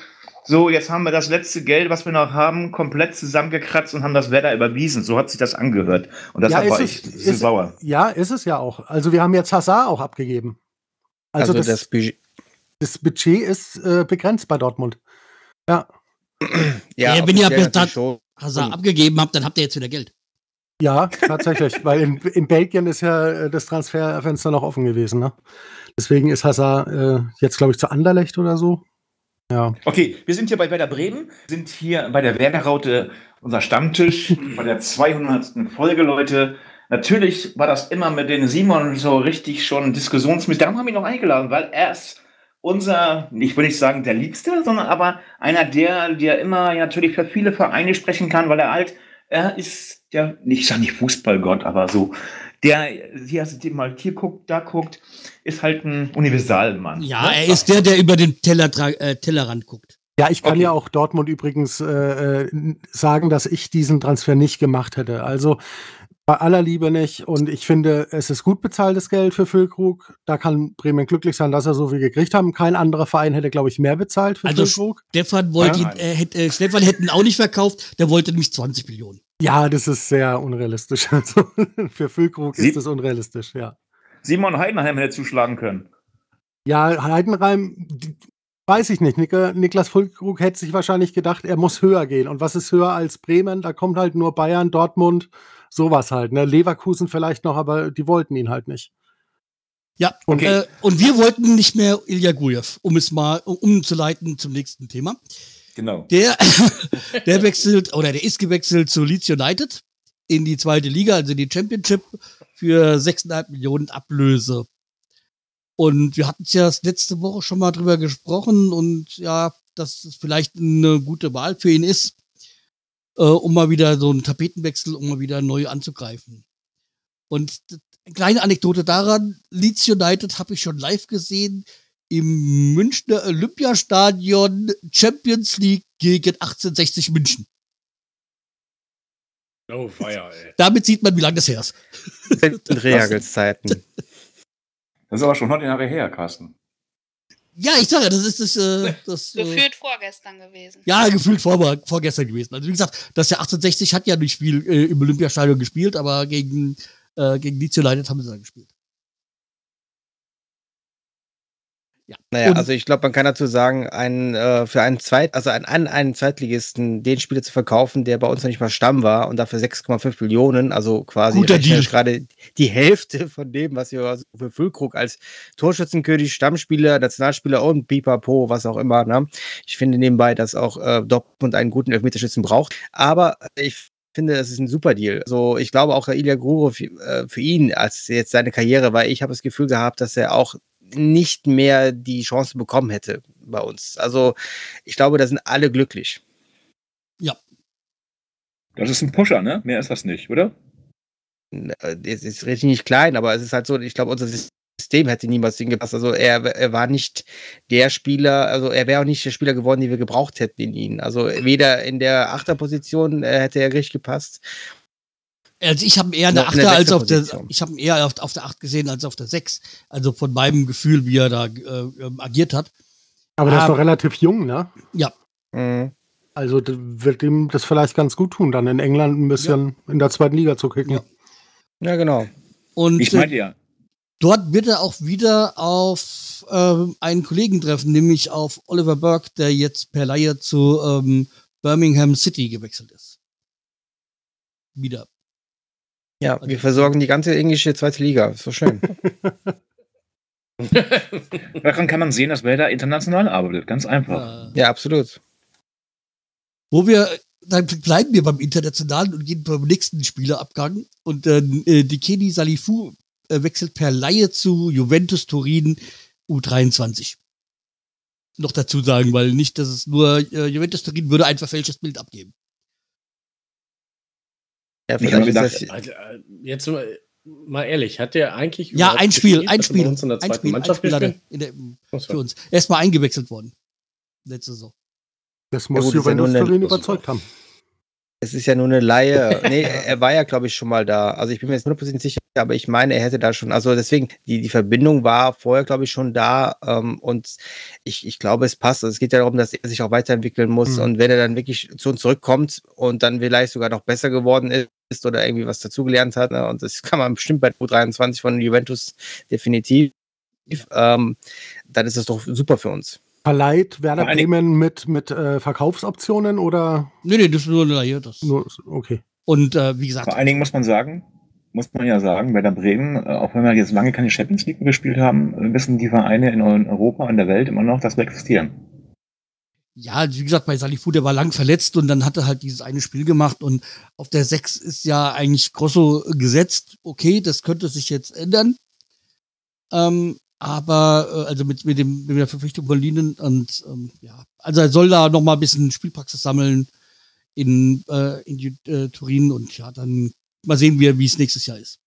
so, jetzt haben wir das letzte Geld, was wir noch haben, komplett zusammengekratzt und haben das Werder überwiesen. So hat sich das angehört. Und deshalb ja, war ich es, ist, sauer. Ja, ist es ja auch. Also wir haben jetzt Hazard auch abgegeben. Also, also das, das, Budget. das Budget ist äh, begrenzt bei Dortmund. Ja. [clears throat] Ja, ja wenn ihr bis Hazard abgegeben habt, dann habt ihr jetzt wieder Geld. Ja, tatsächlich, weil in, in, Belgien ist ja äh, das Transferfenster noch offen gewesen. Ne? Deswegen ist Hazard äh, jetzt, glaube ich, zu Anderlecht oder so. Ja. Okay, wir sind hier bei Werder Bremen, sind hier bei der Werder-Raute, unser Stammtisch, bei der 200. Folge, Leute. Natürlich war das immer mit den Simon so richtig schon diskussionsmäßig. Darum haben wir ihn noch eingeladen, weil er ist unser, ich will nicht sagen der Liebste, sondern aber einer der, der immer ja, natürlich für viele Vereine sprechen kann, weil er halt, er ist der, ich sage nicht Fußballgott, aber so der hier mal hier guckt, da guckt, ist halt ein Universalmann. Ja, ne? er ist der, der über den Teller, äh, Tellerrand guckt. Ja, ich kann okay. ja auch Dortmund übrigens äh, äh, sagen, dass ich diesen Transfer nicht gemacht hätte. Also bei aller Liebe nicht. Und ich finde, es ist gut bezahltes Geld für Füllkrug. Da kann Bremen glücklich sein, dass er so viel gekriegt haben. Kein anderer Verein hätte, glaube ich, mehr bezahlt für also Füllkrug. Stefan wollte ja. ihn, äh, hätte, äh, Stefan hätten auch nicht verkauft. Der wollte nämlich 20 Millionen. Ja, das ist sehr unrealistisch. [laughs] Also, für Füllkrug Sie ist das unrealistisch, ja. Simon Heidenheim hätte zuschlagen können. Ja, Heidenheim, weiß ich nicht. Niklas Füllkrug hätte sich wahrscheinlich gedacht, er muss höher gehen. Und was ist höher als Bremen? Da kommt halt nur Bayern, Dortmund, sowas halt. Ne? Leverkusen vielleicht noch, aber die wollten ihn halt nicht. Ja, okay. äh, und wir wollten nicht mehr Ilya Gujev, um es mal umzuleiten zum nächsten Thema. Genau. Der, [laughs] der wechselt oder der ist gewechselt zu Leeds United in die zweite Liga, also die Championship, für 6,5 Millionen Ablöse. Und wir hatten es ja letzte Woche schon mal drüber gesprochen und ja, dass es vielleicht eine gute Wahl für ihn ist, äh, um mal wieder so einen Tapetenwechsel, um mal wieder neu anzugreifen. Und eine kleine Anekdote daran, Leeds United habe ich schon live gesehen im Münchner Olympiastadion Champions League gegen 1860 München. Oh, feier, ey. Damit sieht man, wie lange das her ist. [laughs] In Reagelszeiten. Das ist aber schon 100 Jahre her, Carsten. Ja, ich sage, das ist das. Äh, das äh, gefühlt vorgestern gewesen. Ja, gefühlt vor, vorgestern gewesen. Also wie gesagt, das Jahr 1860 hat ja nicht viel äh, im Olympiastadion gespielt, aber gegen, äh, gegen Leeds United haben sie dann gespielt. Ja. Naja, und also ich glaube, man kann dazu sagen, einen, äh, für einen Zweit, also einen, einen Zweitligisten den Spieler zu verkaufen, der bei uns noch nicht mal Stamm war und dafür 6,5 Millionen, also quasi gerade die Hälfte von dem, was wir für Füllkrug als Torschützenkönig, Stammspieler, Nationalspieler und Pipapo, was auch immer, ne? Ich finde nebenbei, dass auch äh, Dortmund einen guten Elfmeterschützen braucht, aber ich finde, das ist ein super Deal. Also ich glaube auch Ilya Gruro für, äh, für ihn als jetzt seine Karriere, weil ich habe das Gefühl gehabt, dass er auch nicht mehr die Chance bekommen hätte bei uns. Also ich glaube, da sind alle glücklich. Ja. Das ist ein Pusher, ne? Mehr ist das nicht, oder? Jetzt ist richtig nicht klein, aber es ist halt so, ich glaube, unser System hätte niemals hingepasst. Also er, er war nicht der Spieler, also er wäre auch nicht der Spieler geworden, den wir gebraucht hätten in ihn. Also weder in der Achterposition äh, hätte er richtig gepasst also ich habe eher eine Achter als auf der, ich habe ihn eher auf, auf, der Acht gesehen als auf der Sechs. Also von meinem Gefühl, wie er da äh, ähm, agiert hat. Aber der ist doch relativ jung, ne? Ja. Mhm. Also wird ihm das vielleicht ganz gut tun, dann in England ein bisschen ja. in der zweiten Liga zu kicken. Ja, ja genau. Und ich meine ja. Dort wird er auch wieder auf äh, einen Kollegen treffen, nämlich auf Oliver Burke, der jetzt per Laie zu ähm, Birmingham City gewechselt ist. Wieder. Ja, wir versorgen die ganze englische zweite Liga. Ist so schön. [laughs] Daran kann man sehen, dass Werder international arbeitet. Ganz einfach. Ja, absolut. Wo wir, dann bleiben wir beim Internationalen und gehen beim nächsten Spielerabgang. Und dann äh, Dikeni Salifu äh, wechselt per Laie zu Juventus Turin U23. Noch dazu sagen, weil nicht, dass es nur äh, Juventus Turin würde ein verfälschtes Bild abgeben. Ja, vielleicht gedacht, das, also, äh, jetzt mal ehrlich, hat der eigentlich Ja, ein Spiel, gespielt? ein Spiel. uns in der Ein zweiten Spiel, ein Mannschaft er gespielt? in der, für uns. Er ist mal eingewechselt worden. Letzte Saison. Das muss ja Juventus Turin überzeugt haben. Es ist ja nur eine Laie. [laughs] Nee, er war ja, glaube ich, schon mal da. Also ich bin mir jetzt 100% sicher, aber ich meine, er hätte da schon, also deswegen, die, die Verbindung war vorher, glaube ich, schon da. Ähm, und ich, ich glaube, es passt. Also es geht ja darum, dass er sich auch weiterentwickeln muss. Mhm. Und wenn er dann wirklich zu uns zurückkommt und dann vielleicht sogar noch besser geworden ist oder irgendwie was dazugelernt hat, ne, und das kann man bestimmt bei U23 von Juventus definitiv, ähm, dann ist das doch super für uns. Verleiht Werder Bremen mit, mit äh, Verkaufsoptionen oder Nee, nee, das ist nur eine Laie. Das. nur, okay. Und äh, wie gesagt, Vor allen Dingen muss man sagen, muss man ja sagen, Werder Bremen, äh, auch wenn wir jetzt lange keine Champions League gespielt haben, äh, wissen die Vereine in Europa, in der Welt immer noch, dass wir existieren. Ja, wie gesagt, bei Salifu, der war lang verletzt und dann hat er halt dieses eine Spiel gemacht und auf der 6 ist ja eigentlich Grosso gesetzt. Okay, das könnte sich jetzt ändern. Ähm, aber äh, also mit, mit, dem, mit der Verpflichtung von Linen und ähm, ja, also er soll da noch mal ein bisschen Spielpraxis sammeln in, äh, in äh, Turin und ja, dann mal sehen wir, wie es nächstes Jahr ist.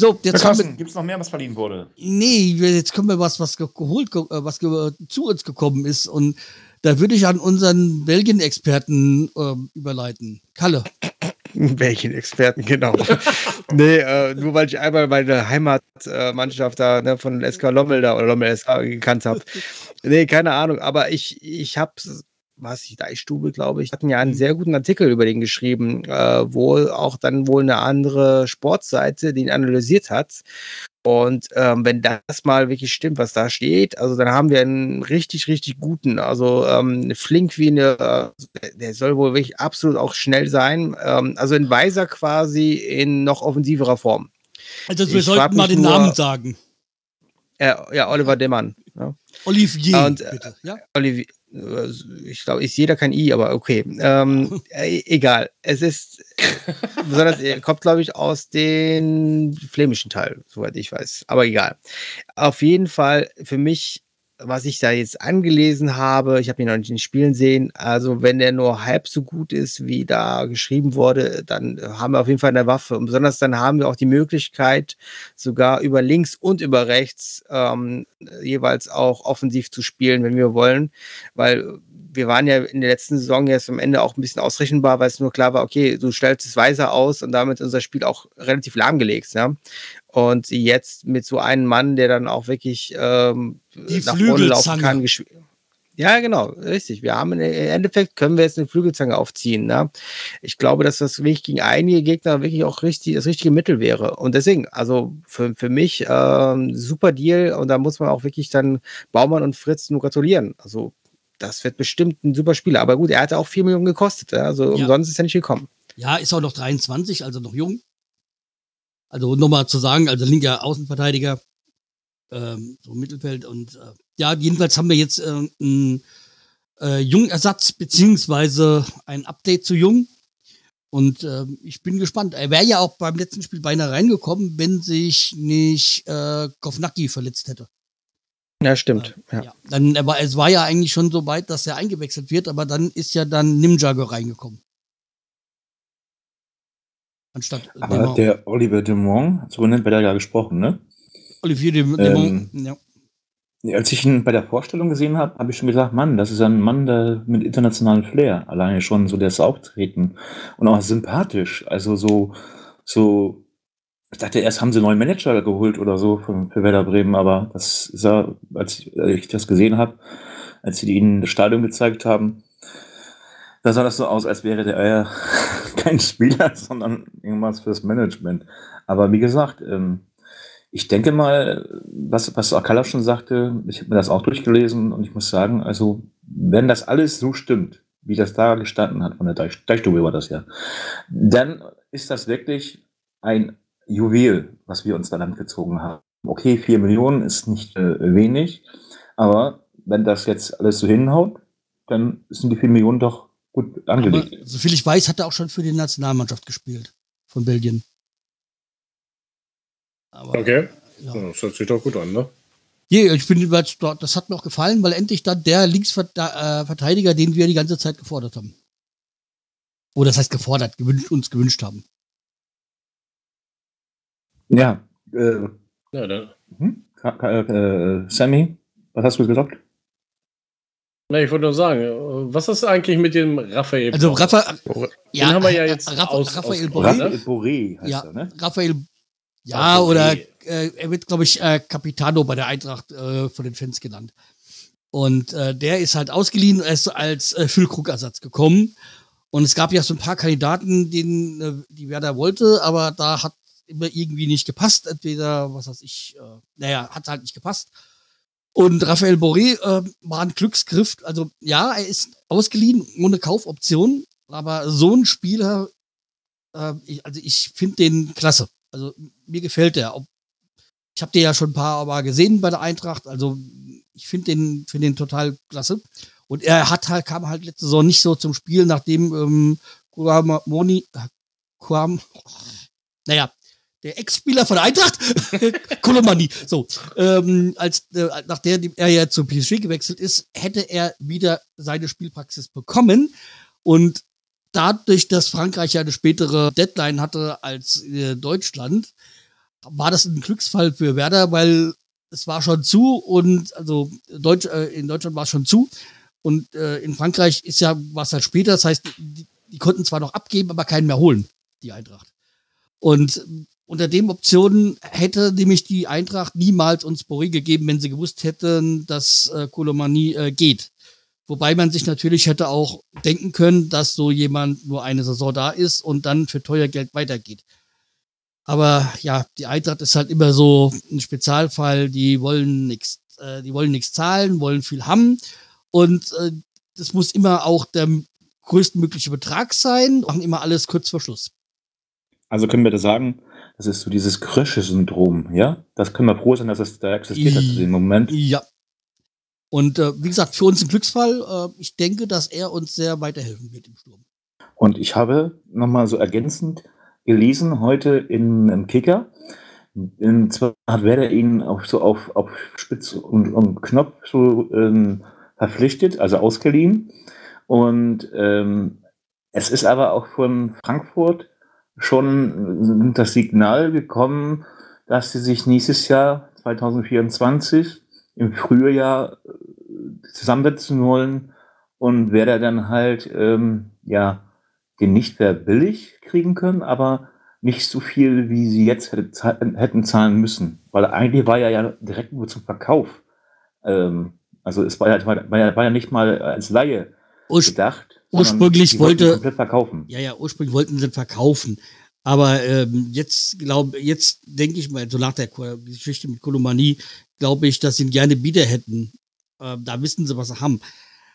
So, jetzt haben wir, gibt es noch mehr, was verliehen wurde? Nee, jetzt kommen wir was, was ge- geholt, ge- äh, was ge zu uns gekommen ist. Und da würde ich an unseren Belgien-Experten ähm, überleiten. Kalle. [laughs] Welchen Experten, genau. [laughs] nee, äh, nur weil ich einmal meine Heimatmannschaft da ne, von SK Lommel da oder Lommel SK gekannt habe. Nee, keine Ahnung, aber ich, ich habe was die Deichstube, glaube ich, hatten ja einen sehr guten Artikel über den geschrieben, äh, wo auch dann wohl eine andere Sportseite den analysiert hat. Und ähm, wenn das mal wirklich stimmt, was da steht, also dann haben wir einen richtig, richtig guten, also ähm, flink wie eine, äh, der soll wohl wirklich absolut auch schnell sein. Ähm, also ein Weiser quasi in noch offensiverer Form. Also wir Ich sollten mal den nur- Namen sagen. Äh, ja, Oliver Demann. Ja. Olivier, Und, äh, bitte. Ja? Olivier, ich glaube, ich sehe da kein I, aber okay. Ähm, [laughs] äh, egal. Es ist, besonders, er kommt, glaube ich, aus dem flämischen Teil, soweit ich weiß. Aber egal. Auf jeden Fall für mich, was ich da jetzt angelesen habe, ich habe ihn noch nicht in den Spielen sehen, also wenn der nur halb so gut ist, wie da geschrieben wurde, dann haben wir auf jeden Fall eine Waffe. Und besonders dann haben wir auch die Möglichkeit, sogar über links und über rechts ähm, jeweils auch offensiv zu spielen, wenn wir wollen, weil wir waren ja in der letzten Saison jetzt am Ende auch ein bisschen ausrechenbar, weil es nur klar war, okay, du stellst es weiser aus und damit ist unser Spiel auch relativ lahmgelegt. Ja? Und jetzt mit so einem Mann, der dann auch wirklich ähm, nach vorne laufen kann. Ja, genau, richtig. Wir haben im Endeffekt können wir jetzt eine Flügelzange aufziehen. Ne? Ich glaube, dass das wirklich gegen einige Gegner wirklich auch richtig das richtige Mittel wäre. Und deswegen, also für, für mich ähm, super Deal und da muss man auch wirklich dann Baumann und Fritz nur gratulieren. Also das wird bestimmt ein super Spieler. Aber gut, er hatte auch 4 Millionen gekostet. Also Ja. umsonst ist er nicht gekommen. ja, ist auch noch 23, also noch jung. Also nochmal zu sagen, also linker Außenverteidiger, ähm, so Mittelfeld und äh, ja, jedenfalls haben wir jetzt äh, einen äh, Jungersatz beziehungsweise ein Update zu Jung. Und ähm, ich bin gespannt. Er wäre ja auch beim letzten Spiel beinahe reingekommen, wenn sich nicht äh, Kovnacki verletzt hätte. Ja, stimmt. Äh, Ja. ja. Dann, er war, es war ja eigentlich schon so weit, dass er eingewechselt wird, aber dann ist ja dann Nimjago reingekommen. Anstatt Aber der Oliver Dumont, so nennt wir da ja gesprochen, ne? Olivier de, de Ähm, ja. Ja, Als ich ihn bei der Vorstellung gesehen habe, habe ich schon gesagt, Mann, das ist ein Mann der, mit internationalem Flair. Alleine schon so das Auftreten und auch sympathisch. Also so, so, ich dachte erst haben sie einen neuen Manager geholt oder so für, für Werder Bremen, aber das sah, als ich, als ich das gesehen habe, als sie ihnen das Stadion gezeigt haben, da sah das so aus, als wäre der äh, [laughs] kein Spieler, sondern irgendwas fürs Management. Aber wie gesagt, ähm, ich denke mal, was, was Akala schon sagte, ich habe mir das auch durchgelesen und ich muss sagen, also, wenn das alles so stimmt, wie das da gestanden hat, von der Deich, Deichstube war das ja, dann ist das wirklich ein Juwel, was wir uns da Land gezogen haben. Okay, vier Millionen ist nicht äh, wenig, aber wenn das jetzt alles so hinhaut, dann sind die vier Millionen doch gut Aber angelegt. soviel ich weiß, hat er auch schon für die Nationalmannschaft gespielt. Von Belgien. Aber, Okay. Ja. Das hört sich doch gut an, ne? Je, ich finde, das das hat mir auch gefallen, weil endlich dann der Linksverteidiger, den wir die ganze Zeit gefordert haben. Oder das heißt gefordert, gewünscht, uns gewünscht haben. Ja. Äh, Ja, dann. hm? Äh, Sammy, was hast du gesagt? Na, ich wollte nur sagen, was ist eigentlich mit dem Raphael? Also? Rafa, Den haben wir ja jetzt Rafa, aus- Raphael aus- Boré, ne? Raphael Boré heißt Ja. er, ne? Raphael, ja, okay. oder äh, er wird, glaube ich, äh, Capitano bei der Eintracht äh, von den Fans genannt. Und äh, der ist halt ausgeliehen, er ist als äh, Füllkrugersatz gekommen. Und es gab ja so ein paar Kandidaten, denen, äh, die Werder wollte, aber da hat immer irgendwie nicht gepasst. Entweder, was weiß ich, äh, naja, hat halt nicht gepasst. Und Raphael Boré äh, war ein Glücksgriff. Also ja, er ist ausgeliehen ohne Kaufoption, aber so ein Spieler, äh, ich, also ich finde den klasse. Also mir gefällt der. Ob- Ich habe den ja schon ein paar Mal gesehen bei der Eintracht. Also ich finde den, finde den total klasse. Und er hat halt, kam halt letzte Saison nicht so zum Spiel, nachdem ähm, Kuamoni, Kuam, naja, der Ex-Spieler von Eintracht, [laughs] Kolomani, so, ähm, als, äh, nach der er ja zum PSG gewechselt ist, hätte er wieder seine Spielpraxis bekommen. Und dadurch, dass Frankreich ja eine spätere Deadline hatte als äh, Deutschland, war das ein Glücksfall für Werder, weil es war schon zu und also Deutsch, äh, in Deutschland war es schon zu und äh, in Frankreich ist ja was halt später, das heißt, die, die konnten zwar noch abgeben, aber keinen mehr holen, die Eintracht. Und unter den Optionen hätte nämlich die Eintracht niemals uns Boré gegeben, wenn sie gewusst hätten, dass äh, Kolomani äh, geht. Wobei man sich natürlich hätte auch denken können, dass so jemand nur eine Saison da ist und dann für teuer Geld weitergeht. Aber ja, die Eintracht ist halt immer so ein Spezialfall, die wollen nichts, äh, die wollen nichts zahlen, wollen viel haben und äh, das muss immer auch der größtmögliche Betrag sein, machen immer alles kurz vor Schluss. Also können wir da sagen, das ist so dieses Krösche-Syndrom, ja? Das können wir froh sein, dass es da existiert hat zu dem Moment. Ja. Und äh, wie gesagt, für uns ein Glücksfall. Äh, ich denke, dass er uns sehr weiterhelfen wird im Sturm. Und ich habe nochmal so ergänzend gelesen heute in, im Kicker. Und zwar hat Werder ihn auch so auf, auf Spitz und, und Knopf so ähm, verpflichtet, also ausgeliehen. Und ähm, es ist aber auch von Frankfurt schon das Signal gekommen, dass sie sich nächstes Jahr, 2024, im Frühjahr äh, zusammensetzen wollen und Werder dann halt, ähm, ja, den nicht mehr billig kriegen können, aber nicht so viel, wie sie jetzt hätte, hätten zahlen müssen. Weil eigentlich war er ja direkt nur zum Verkauf. Ähm, also es war ja, war, ja, war ja nicht mal als Laie Urs gedacht. Ursprünglich wollte- ja, ja, ursprünglich wollten sie verkaufen. Aber ähm, jetzt glaube jetzt denke ich mal, so nach der Geschichte mit Kolomanie, glaube ich, dass sie ihn gerne wieder hätten. Ähm, da wissen sie, was sie haben.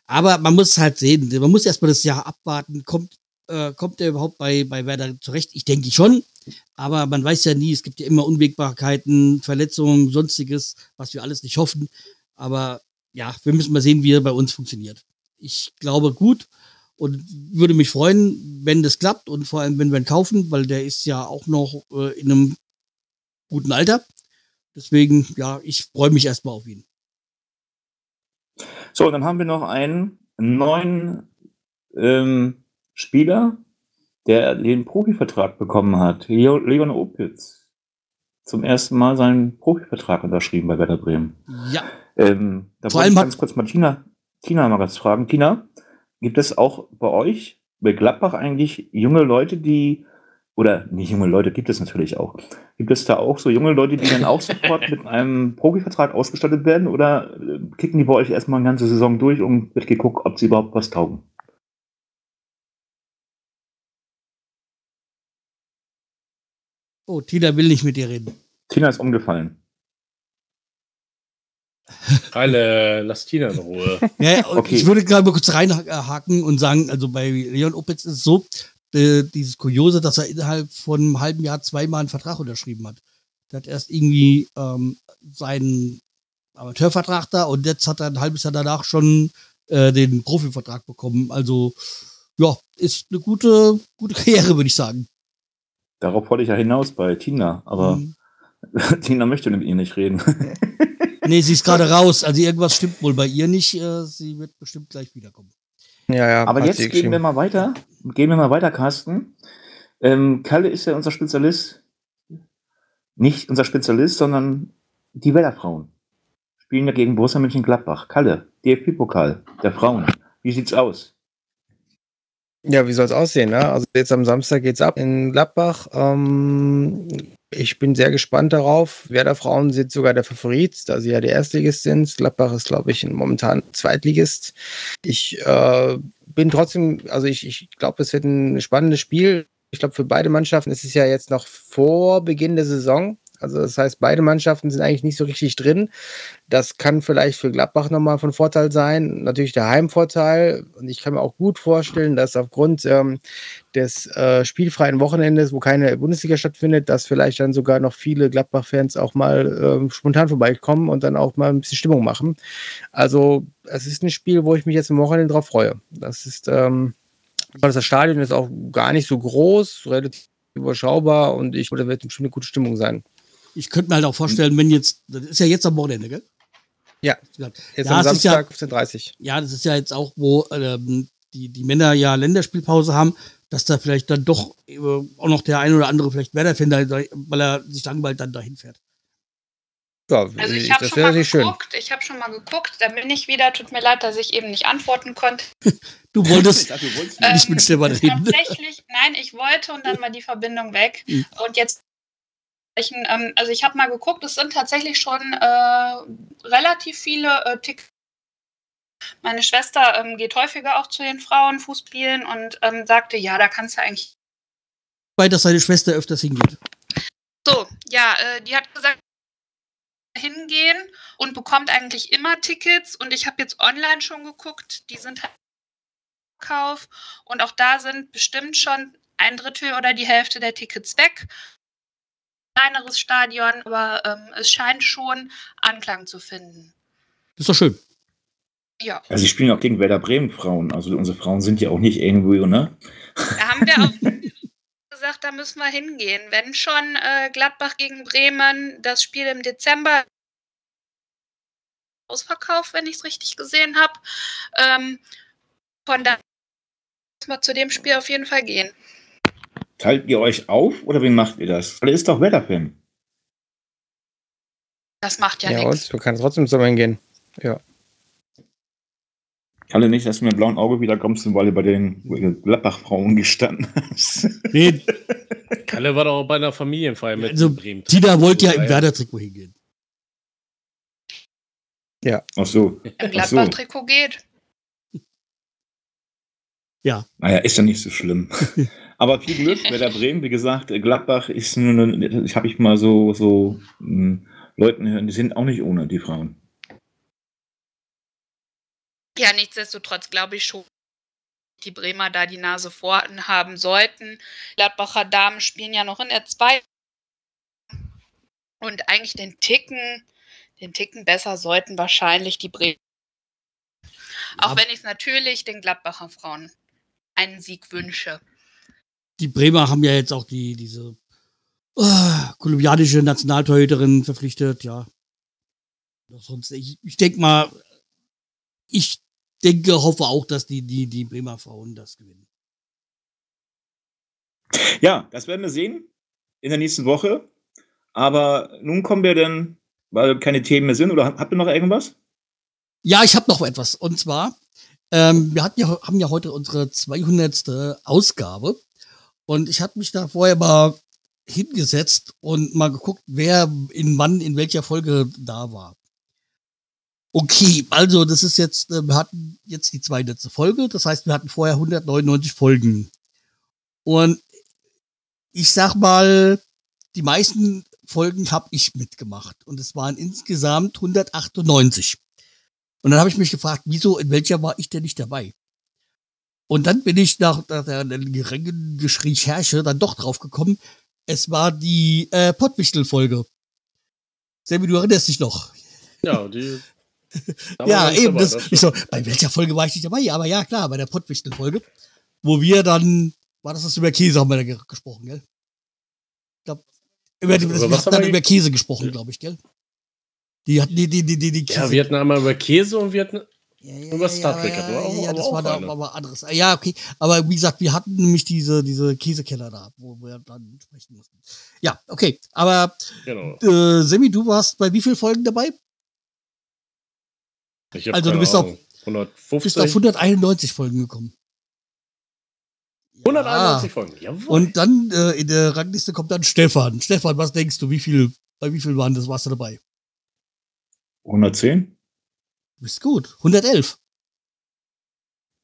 Aber man muss halt sehen, man muss erstmal das Jahr abwarten, kommt, äh, kommt er überhaupt bei, bei Werder zurecht? Ich denke schon. Aber man weiß ja nie, es gibt ja immer Unwägbarkeiten, Verletzungen, sonstiges, was wir alles nicht hoffen. Aber ja, wir müssen mal sehen, wie er bei uns funktioniert. Ich glaube gut und würde mich freuen, wenn das klappt und vor allem, wenn wir ihn kaufen, weil der ist ja auch noch äh, in einem guten Alter. Deswegen, ja, ich freue mich erstmal auf ihn. So, dann haben wir noch einen neuen ähm, Spieler, der den Profivertrag bekommen hat. Leo- Leon Opitz. Zum ersten Mal seinen Profivertrag unterschrieben bei Werder Bremen. Ja, Ähm, da Vor allem ich ganz kurz mal Tina, Tina mal ganz fragen. Tina, gibt es auch bei euch, bei Gladbach eigentlich junge Leute, die, oder nicht junge Leute, gibt es natürlich auch. Gibt es da auch so junge Leute, die dann auch [laughs] sofort mit einem Profivertrag ausgestattet werden oder äh, kicken die bei euch erstmal eine ganze Saison durch und wird geguckt, ob sie überhaupt was taugen? oh, Tina will nicht mit dir reden. Tina ist umgefallen. Heile, lass Tina in Ruhe. [laughs] Ja, Okay. ich würde gerade mal kurz reinhaken und sagen, also bei Leon Opitz ist es so, äh, dieses Kuriose, dass er innerhalb von einem halben Jahr zweimal einen Vertrag unterschrieben hat. Der hat erst irgendwie ähm, seinen Amateurvertrag da und jetzt hat er ein halbes Jahr danach schon äh, den Profivertrag bekommen. Also ja, ist eine gute, gute Karriere, würde ich sagen. Darauf wollte ich ja hinaus bei Tina, aber Mhm. [laughs] Tina möchte mit ihr nicht reden. [laughs] Nee, sie ist gerade raus. Also irgendwas stimmt wohl bei ihr nicht. Äh, sie wird bestimmt gleich wiederkommen. Ja, ja. Aber jetzt gehen wir mal weiter. Gehen wir mal weiter, Carsten. Ähm, Kalle ist ja unser Spezialist. Nicht unser Spezialist, sondern die Wellerfrauen. Spielen ja gegen Borussia Mönchengladbach. Kalle, DFB-Pokal der Frauen. Wie sieht's aus? Ja, wie soll es aussehen? Ne? Also jetzt am Samstag geht's ab in Gladbach. Ähm, ich bin sehr gespannt darauf. Werder Frauen sind sogar der Favorit, da sie ja der Erstligist sind. Gladbach ist, glaube ich, momentan Zweitligist. Ich äh, bin trotzdem, also ich, ich glaube, es wird ein spannendes Spiel. Ich glaube, für beide Mannschaften ist es ja jetzt noch vor Beginn der Saison. Also das heißt, beide Mannschaften sind eigentlich nicht so richtig drin. Das kann vielleicht für Gladbach nochmal von Vorteil sein. Natürlich der Heimvorteil. Und ich kann mir auch gut vorstellen, dass aufgrund ähm, des äh, spielfreien Wochenendes, wo keine Bundesliga stattfindet, dass vielleicht dann sogar noch viele Gladbach-Fans auch mal ähm, spontan vorbeikommen und dann auch mal ein bisschen Stimmung machen. Also es ist ein Spiel, wo ich mich jetzt am Wochenende drauf freue. Das ist, ähm, das Stadion ist auch gar nicht so groß, relativ überschaubar und ich glaube, da wird bestimmt eine gute Stimmung sein. Ich könnte mir halt auch vorstellen, wenn jetzt, das ist ja jetzt am Wochenende, gell? Ja, Ja, Jetzt Ja, am es ist ja- Samstag 15.30 ja, das ist ja jetzt auch, wo ähm, die, die Männer ja Länderspielpause haben, dass da vielleicht dann doch äh, auch noch der ein oder andere vielleicht Werder-Fan, da- da- weil er sich langweilt, dann dahin fährt. Ja, Also äh, ich habe das schon wäre mal natürlich schön. geguckt, ich habe schon mal geguckt, da bin ich wieder, tut mir leid, dass ich eben nicht antworten konnte. [laughs] Du wolltest dachte, du wolltest Ähm, nicht mit Stefan reden. Tatsächlich, nein, ich wollte und dann war die Verbindung weg. Mhm. Und jetzt, ähm, also ich habe mal geguckt, es sind tatsächlich schon äh, relativ viele äh, Tickets. Meine Schwester ähm, geht häufiger auch zu den Frauen Fußspielen und ähm, sagte, ja, da kannst du eigentlich. bei, dass seine Schwester öfters hingeht. So, ja, äh, die hat gesagt, hingehen und bekommt eigentlich immer Tickets und ich habe jetzt online schon geguckt, die sind halt im Kauf und auch da sind bestimmt schon ein Drittel oder die Hälfte der Tickets weg. Kleineres Stadion, aber ähm, es scheint schon Anklang zu finden. Das ist doch schön. Ja, Also, sie spielen auch gegen Werder Bremen Frauen. Also, unsere Frauen sind ja auch nicht irgendwo, ne? da haben wir auch [laughs] gesagt, da müssen wir hingehen. Wenn schon äh, Gladbach gegen Bremen, das Spiel im Dezember ausverkauft, wenn ich es richtig gesehen habe. Ähm, von daher müssen wir zu dem Spiel auf jeden Fall gehen. Teilt ihr euch auf oder wie macht ihr das? Weil ist doch Werder-Fan. Das macht ja, Ja, nichts. du kannst trotzdem zusammen hingehen. Kalle nicht, dass du mit dem blauen Auge wieder kommst, weil du bei den Gladbach-Frauen gestanden hast. Nee, [laughs] Kalle war doch auch bei einer Familienfeier mit Also. Tina wollte ja im Ja. Werder-Trikot hingehen. Ach so. Im. Gladbach-Trikot geht. Naja, ist ja nicht so schlimm. [laughs] Aber viel Glück, [laughs] Werder Bremen, wie gesagt, Gladbach ist nur, eine- ich habe ich mal so, so mh, Leuten hören, die sind auch nicht ohne, die Frauen. Ja, nichtsdestotrotz glaube ich schon, die Bremer da die Nase vorn haben sollten. Gladbacher Damen spielen ja noch in der 2. Und eigentlich den Ticken, den Ticken besser sollten wahrscheinlich die Bremer. Auch wenn ich es natürlich den Gladbacher Frauen einen Sieg wünsche. Die Bremer haben ja jetzt auch die, diese äh, kolumbianische Nationaltorhüterin verpflichtet, ja. Doch Sonst, ich, ich denke mal, ich denke, hoffe auch, dass die, die, die Bremer Frauen das gewinnen. Ja, das werden wir sehen in der nächsten Woche. Aber nun kommen wir denn, weil keine Themen mehr sind, oder habt ihr noch irgendwas? Ja, ich habe noch etwas. Und zwar, ähm, wir hatten ja, haben ja heute unsere 200. Ausgabe. Und ich habe mich da vorher mal hingesetzt und mal geguckt, wer in wann in welcher Folge da war. Okay, also das ist jetzt, äh, wir hatten jetzt die 200. Folge. Das heißt, wir hatten vorher 199 Folgen. Und ich sag mal, die meisten Folgen habe ich mitgemacht. Und es waren insgesamt 198. Und dann habe ich mich gefragt, wieso, in welcher war ich denn nicht dabei? Und dann bin ich nach, nach der geringen Recherche dann doch drauf gekommen, es war die äh, Pottwichtel-Folge. Sammy, du erinnerst dich noch? Ja, die. [laughs] ja, eben. Das, das ich so, bei welcher Folge war ich nicht dabei? Aber ja, klar, bei der Pottwichtel-Folge. Wo wir dann, war das das über Käse haben wir da ge- gesprochen, gell? Ich glaub, über, die, Über wir hatten dann über Käse gesprochen, glaube ich, gell? Die hatten die, die, die, die, die Ja, Käse. wir hatten einmal über Käse und wir hatten. Ja, ja, Nur was Star Trek ja, hat, oder? ja, ja, Aber das auch war da aber anderes. Ja, okay. Aber wie gesagt, wir hatten nämlich diese, diese Käsekeller da, wo wir dann sprechen mussten. Ja, okay. Aber Genau. äh, Semi, du warst bei wie vielen Folgen dabei? Ich hab Also, du bist auf- Ahnung, Bist 150, auf 191 Folgen gekommen. 191 Ja. Folgen. Jawohl. Und dann äh, in der Rangliste kommt dann Stefan. Stefan, was denkst du, wie viel, bei wie viel waren das, warst du dabei? 110? Du bist gut. 111.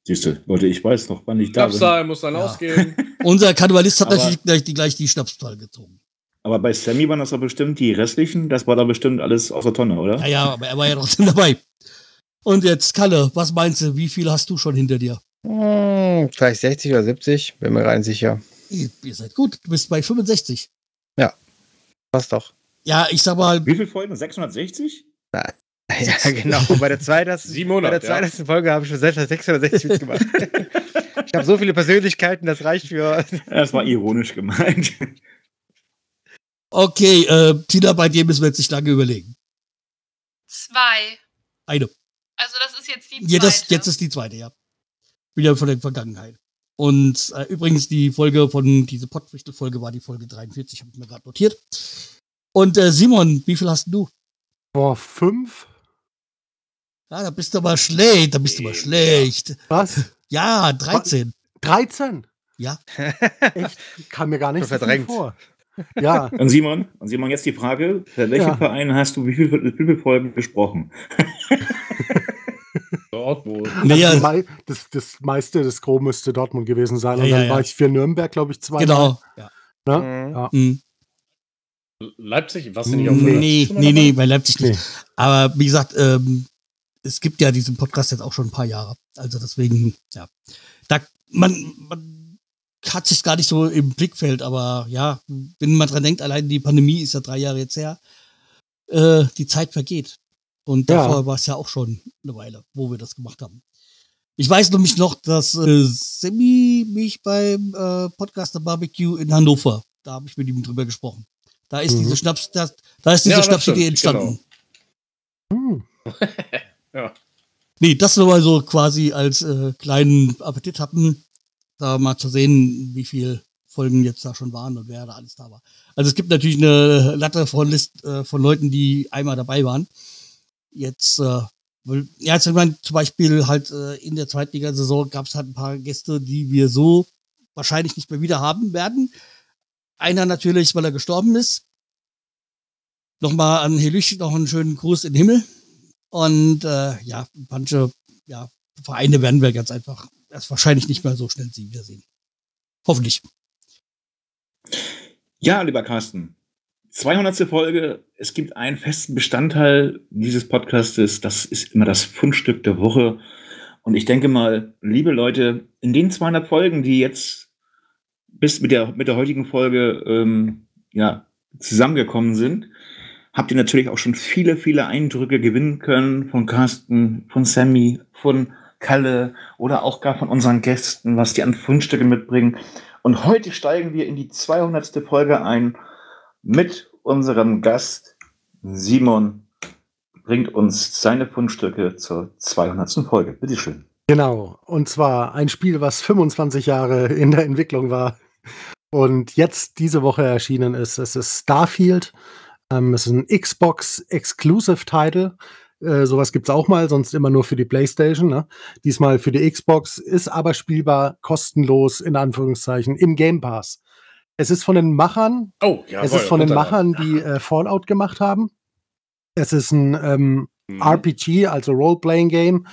Siehst du, Leute, ich weiß noch, wann ich da bin. Schnapszahl muss dann Ja. ausgehen. [laughs] Unser Kannibalist hat Aber- natürlich gleich die, gleich die Schnapszahl gezogen. Aber bei Sammy waren das doch bestimmt die restlichen, das war da bestimmt alles aus der Tonne, oder? Ja, ja, aber er war ja trotzdem [laughs] dabei. Und jetzt, Kalle, was meinst du, wie viel hast du schon hinter dir? Hm, vielleicht 60 oder 70, bin mir rein sicher. Ihr, ihr seid gut, du bist bei 65. Passt doch. Ja, ich sag mal, Wie viele Folgen? 660? Ja, genau. Bei der 200. 700, Bei der ja. 200. Folge habe ich schon 660 mitgemacht. ich habe so viele Persönlichkeiten, das reicht für. Das war ironisch gemeint. okay, äh, Tina, bei dir müssen wir jetzt nicht lange überlegen. Zwei. Eine. Also das ist jetzt die zweite. Ja, das, jetzt ist die zweite, ja. Wieder von der Vergangenheit. Und äh, übrigens, die Folge von, diese Pottwichtel-Folge war die Folge 43, habe ich mir gerade notiert. Und äh, Simon, wie viel hast du? Vor fünf? Ja, da bist du aber schlecht, da bist du aber Ja. schlecht. Was? Ja, 13. 13? Ja. Echt? Kam mir gar [laughs] nicht so vor. Ja, [laughs] Und Simon, und Simon, jetzt die Frage: Für welchen Ja. Verein hast du wie viele, viele Folgen gesprochen? [laughs] Dortmund. das, Naja, mei- das, das meiste, das Gros müsste Dortmund gewesen sein. Ja, Und ja, dann ja. war ich für Nürnberg, glaube ich, zwei. genau. Ja. Ne? Mhm. Ja. Mhm. Leipzig, was denn nicht auf Nee. 100? Nee, nee, nee, bei Leipzig nicht. Nee. Aber wie gesagt, ähm, es gibt ja diesen Podcast jetzt auch schon ein paar Jahre. Also deswegen, ja. Da, man, man hat sich gar nicht so im Blickfeld, aber ja, wenn man dran denkt, allein die Pandemie ist ja drei Jahre jetzt her, äh, die Zeit vergeht. Und Ja. davor war es ja auch schon eine Weile, wo wir das gemacht haben. Ich weiß nämlich noch, dass äh, Semi mich beim äh, Podcaster Barbecue in Hannover, da habe ich mit ihm drüber gesprochen. Da ist Mhm. diese Schnaps, da, da ist diese Ja, Schnapsidee entstanden. Hm. [laughs] Ja. Nee, das nur mal so quasi als äh, kleinen Appetit hatten, da mal zu sehen, wie viel Folgen jetzt da schon waren und wer da alles da war. Also es gibt natürlich eine Latte von List äh, von Leuten, die einmal dabei waren. Jetzt, äh, ja, jetzt wenn man zum Beispiel halt äh, in der Zweitligasaison gab es halt ein paar Gäste, die wir so wahrscheinlich nicht mehr wieder haben werden. Einer natürlich, weil er gestorben ist. Nochmal an Helüch noch einen schönen Gruß in den Himmel. Und äh, ja, manche ja, Vereine werden wir ganz einfach erst wahrscheinlich nicht mehr so schnell sie wiedersehen. Hoffentlich. Ja, lieber Carsten. 200. Folge. Es gibt einen festen Bestandteil dieses Podcastes. Das ist immer das Fundstück der Woche. Und ich denke mal, liebe Leute, in den 200 Folgen, die jetzt bis mit der, mit der heutigen Folge ähm, ja, zusammengekommen sind, habt ihr natürlich auch schon viele, viele Eindrücke gewinnen können von Carsten, von Sammy, von Kalle oder auch gar von unseren Gästen, was die an Fundstücke mitbringen. Und heute steigen wir in die 200. Folge ein mit unserem Gast Simon. Bringt uns seine Fundstücke zur 200. Folge. Bitteschön. Genau. Und zwar ein Spiel, was 25 Jahre in der Entwicklung war und jetzt diese Woche erschienen ist. Es ist Starfield. Ähm, es ist ein Xbox Exclusive Title. Äh, sowas gibt's auch mal, sonst immer nur für die PlayStation. Ne? Diesmal für die Xbox, ist aber spielbar kostenlos in Anführungszeichen im Game Pass. Es ist von den Machern Oh, ja. es ist von den Machern, die äh, Fallout gemacht haben. Es ist ein ähm, Mhm. RPG, also Role-Playing-Game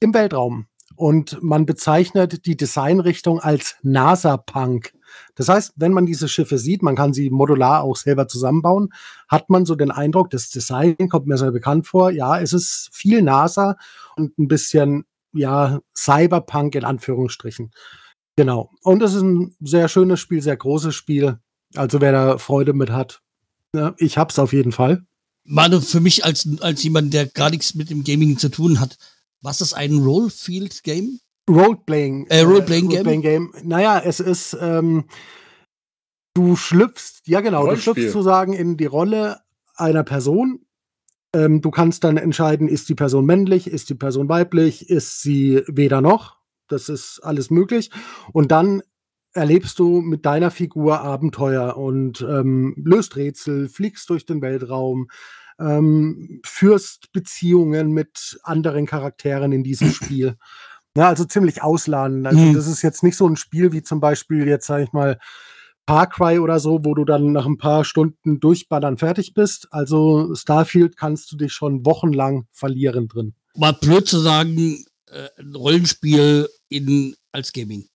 im Weltraum. Und man bezeichnet die Designrichtung als NASA-Punk. Das heißt, wenn man diese Schiffe sieht, man kann sie modular auch selber zusammenbauen, hat man so den Eindruck, das Design kommt mir sehr bekannt vor. Ja, es ist viel NASA und ein bisschen, ja, Cyberpunk in Anführungsstrichen. Genau. Und es ist ein sehr schönes Spiel, sehr großes Spiel. Also wer da Freude mit hat, ja, ich hab's auf jeden Fall. Manu, für mich als, als jemand, der gar nichts mit dem Gaming zu tun hat, was ist ein Rollfield-Game? Roleplaying. Äh, Roleplaying Game? Roleplaying Game. Naja, es ist, ähm, du schlüpfst, ja genau, du Rollenspiel. schlüpfst sozusagen in die Rolle einer Person Ähm, du kannst dann entscheiden, ist die Person männlich, ist die Person weiblich, ist sie weder noch. Das ist alles möglich. Und dann erlebst du mit deiner Figur Abenteuer und ähm, löst Rätsel, fliegst durch den Weltraum, ähm, führst Beziehungen mit anderen Charakteren in diesem [clears throat] Spiel. Ja, also ziemlich ausladend. Also Mhm. das ist jetzt nicht so ein Spiel wie zum Beispiel jetzt, sage ich mal, Cry oder so, wo du dann nach ein paar Stunden durchballern fertig bist. Also Starfield kannst du dich schon wochenlang verlieren drin. Mal blöd zu sagen, äh, ein Rollenspiel in, als Gaming.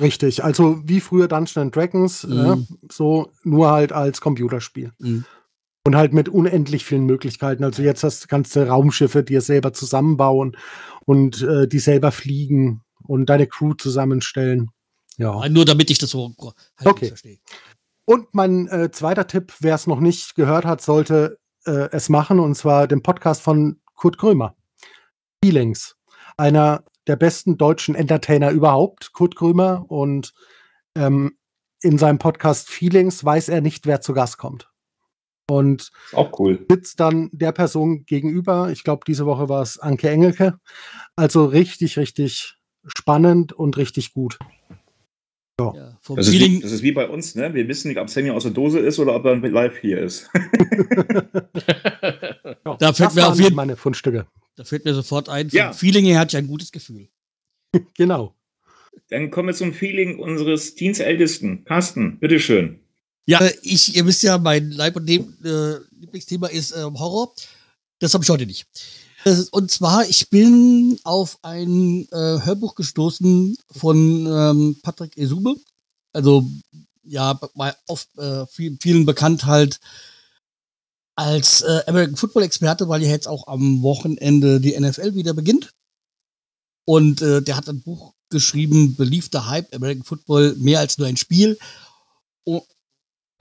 Richtig, also wie früher Dungeons and Dragons, Mhm. äh, so nur halt als Computerspiel. Mhm. Und halt mit unendlich vielen Möglichkeiten. Also jetzt hast, kannst du Raumschiffe dir selber zusammenbauen und äh, die selber fliegen und deine Crew zusammenstellen. Ja. Nur damit ich das so halt Okay. verstehe. Und mein äh, zweiter Tipp, wer es noch nicht gehört hat, sollte äh, es machen, und zwar den Podcast von Kurt Krömer. Feelings. Einer der besten deutschen Entertainer überhaupt, Kurt Krömer. Und ähm, in seinem Podcast Feelings weiß er nicht, wer zu Gast kommt. Und auch cool. sitzt dann der Person gegenüber. Ich glaube, diese Woche war es Anke Engelke. Also richtig, richtig spannend und richtig gut. Ja, vom Das ist, wie, Feeling, das ist wie bei uns, ne? Wir wissen nicht, ob Sammy aus der Dose ist oder ob er mit live hier ist. [laughs] [laughs] Ja, Da fällt das mir auf jeden- meine Fundstücke. da fällt mir sofort ein, vom Ja. Feeling her hatte ich ein gutes Gefühl. [laughs] Genau. Dann kommen wir zum Feeling unseres Dienstältesten. Carsten, bitteschön. Ja, äh, ich, ihr wisst ja, mein Leib- und Leb äh, Lieblingsthema ist äh, Horror. Das habe ich heute nicht. Ist- Und zwar, ich bin auf ein äh, Hörbuch gestoßen von ähm, Patrick Esube. Also, ja, bei oft äh, viel, vielen bekannt halt als äh, American Football Experte, weil ja jetzt auch am Wochenende die NFL wieder beginnt. Und äh, der hat ein Buch geschrieben, Believe the Hype, American Football, mehr als nur ein Spiel.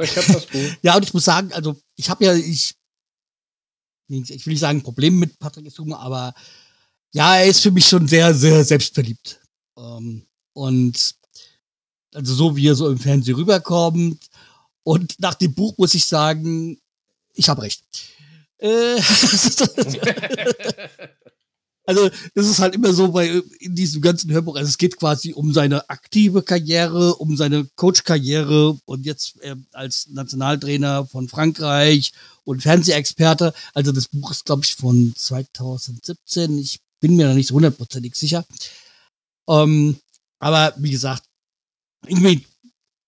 Ich habe das Buch. [laughs] Ja, und ich muss sagen, also ich habe ja, ich, ich will nicht sagen Probleme mit Patrick Esuma, aber ja, er ist für mich schon sehr, sehr selbstverliebt. Ähm, und also so wie er so im Fernsehen rüberkommt. Und nach dem Buch muss ich sagen, ich habe recht. Äh, [laughs] [laughs] also das ist halt immer so bei in diesem ganzen Hörbuch. Also es geht quasi um seine aktive Karriere, um seine Coach-Karriere und jetzt äh, als Nationaltrainer von Frankreich und Fernsehexperte. Also das Buch ist, glaube ich, von 2017. Ich bin mir da nicht so hundertprozentig sicher. Ähm, aber wie gesagt, irgendwie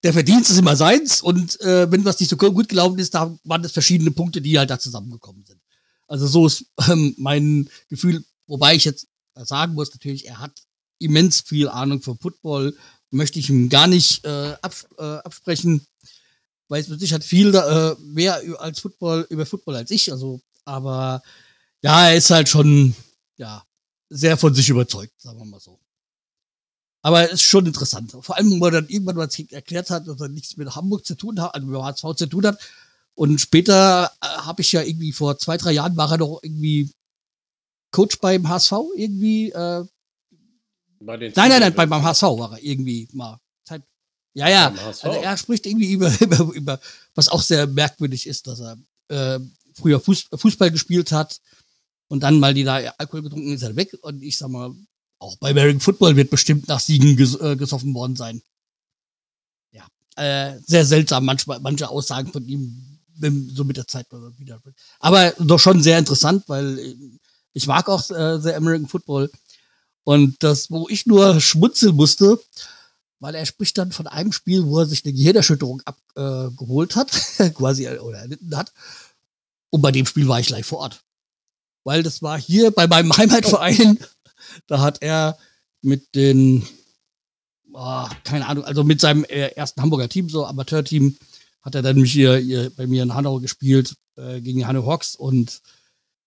der Verdienst ist immer seins und äh, wenn was nicht so gut gelaufen ist, da waren das verschiedene Punkte, die halt da zusammengekommen sind. Also so ist ähm, mein Gefühl, wobei ich jetzt sagen muss, natürlich, er hat immens viel Ahnung vom Football, möchte ich ihm gar nicht äh, abs äh, absprechen, mit sich hat viel äh, mehr als Football über Football als ich, also aber ja, er ist halt schon ja sehr von sich überzeugt, sagen wir mal so. Aber es ist schon interessant. Vor allem, wo er dann irgendwann mal erklärt hat, dass er nichts mit Hamburg zu tun hat, also mit HSV zu tun hat. Und später äh, habe ich ja irgendwie vor zwei, drei Jahren war er doch irgendwie Coach beim HSV irgendwie. Äh, Bei den nein, nein, nein, beim, beim HSV war er irgendwie mal. Zeit- Ja, ja. Also er spricht irgendwie über, [laughs] über, über, was auch sehr merkwürdig ist, dass er äh, früher Fuß, Fußball gespielt hat und dann mal die da Alkohol getrunken ist er weg. Und ich sag mal, auch bei American Football wird bestimmt nach Siegen ges äh, gesoffen worden sein. Ja, äh, sehr seltsam manchmal, manche Aussagen von ihm wenn- so mit der Zeit wieder. Aber doch schon sehr interessant, weil äh, ich mag auch äh, sehr American Football. Und das, wo ich nur schmunzeln musste, weil er spricht dann von einem Spiel, wo er sich eine Gehirnerschütterung abgeholt äh, hat, [laughs] quasi oder erlitten hat. Und bei dem Spiel war ich gleich vor Ort. Weil das war hier bei meinem Heimatverein, [laughs] da hat er mit den, ah, keine Ahnung, also mit seinem äh, ersten Hamburger Team, so Amateurteam, hat er dann mich hier, hier bei mir in Hanau gespielt, äh, gegen die Hanau Hawks und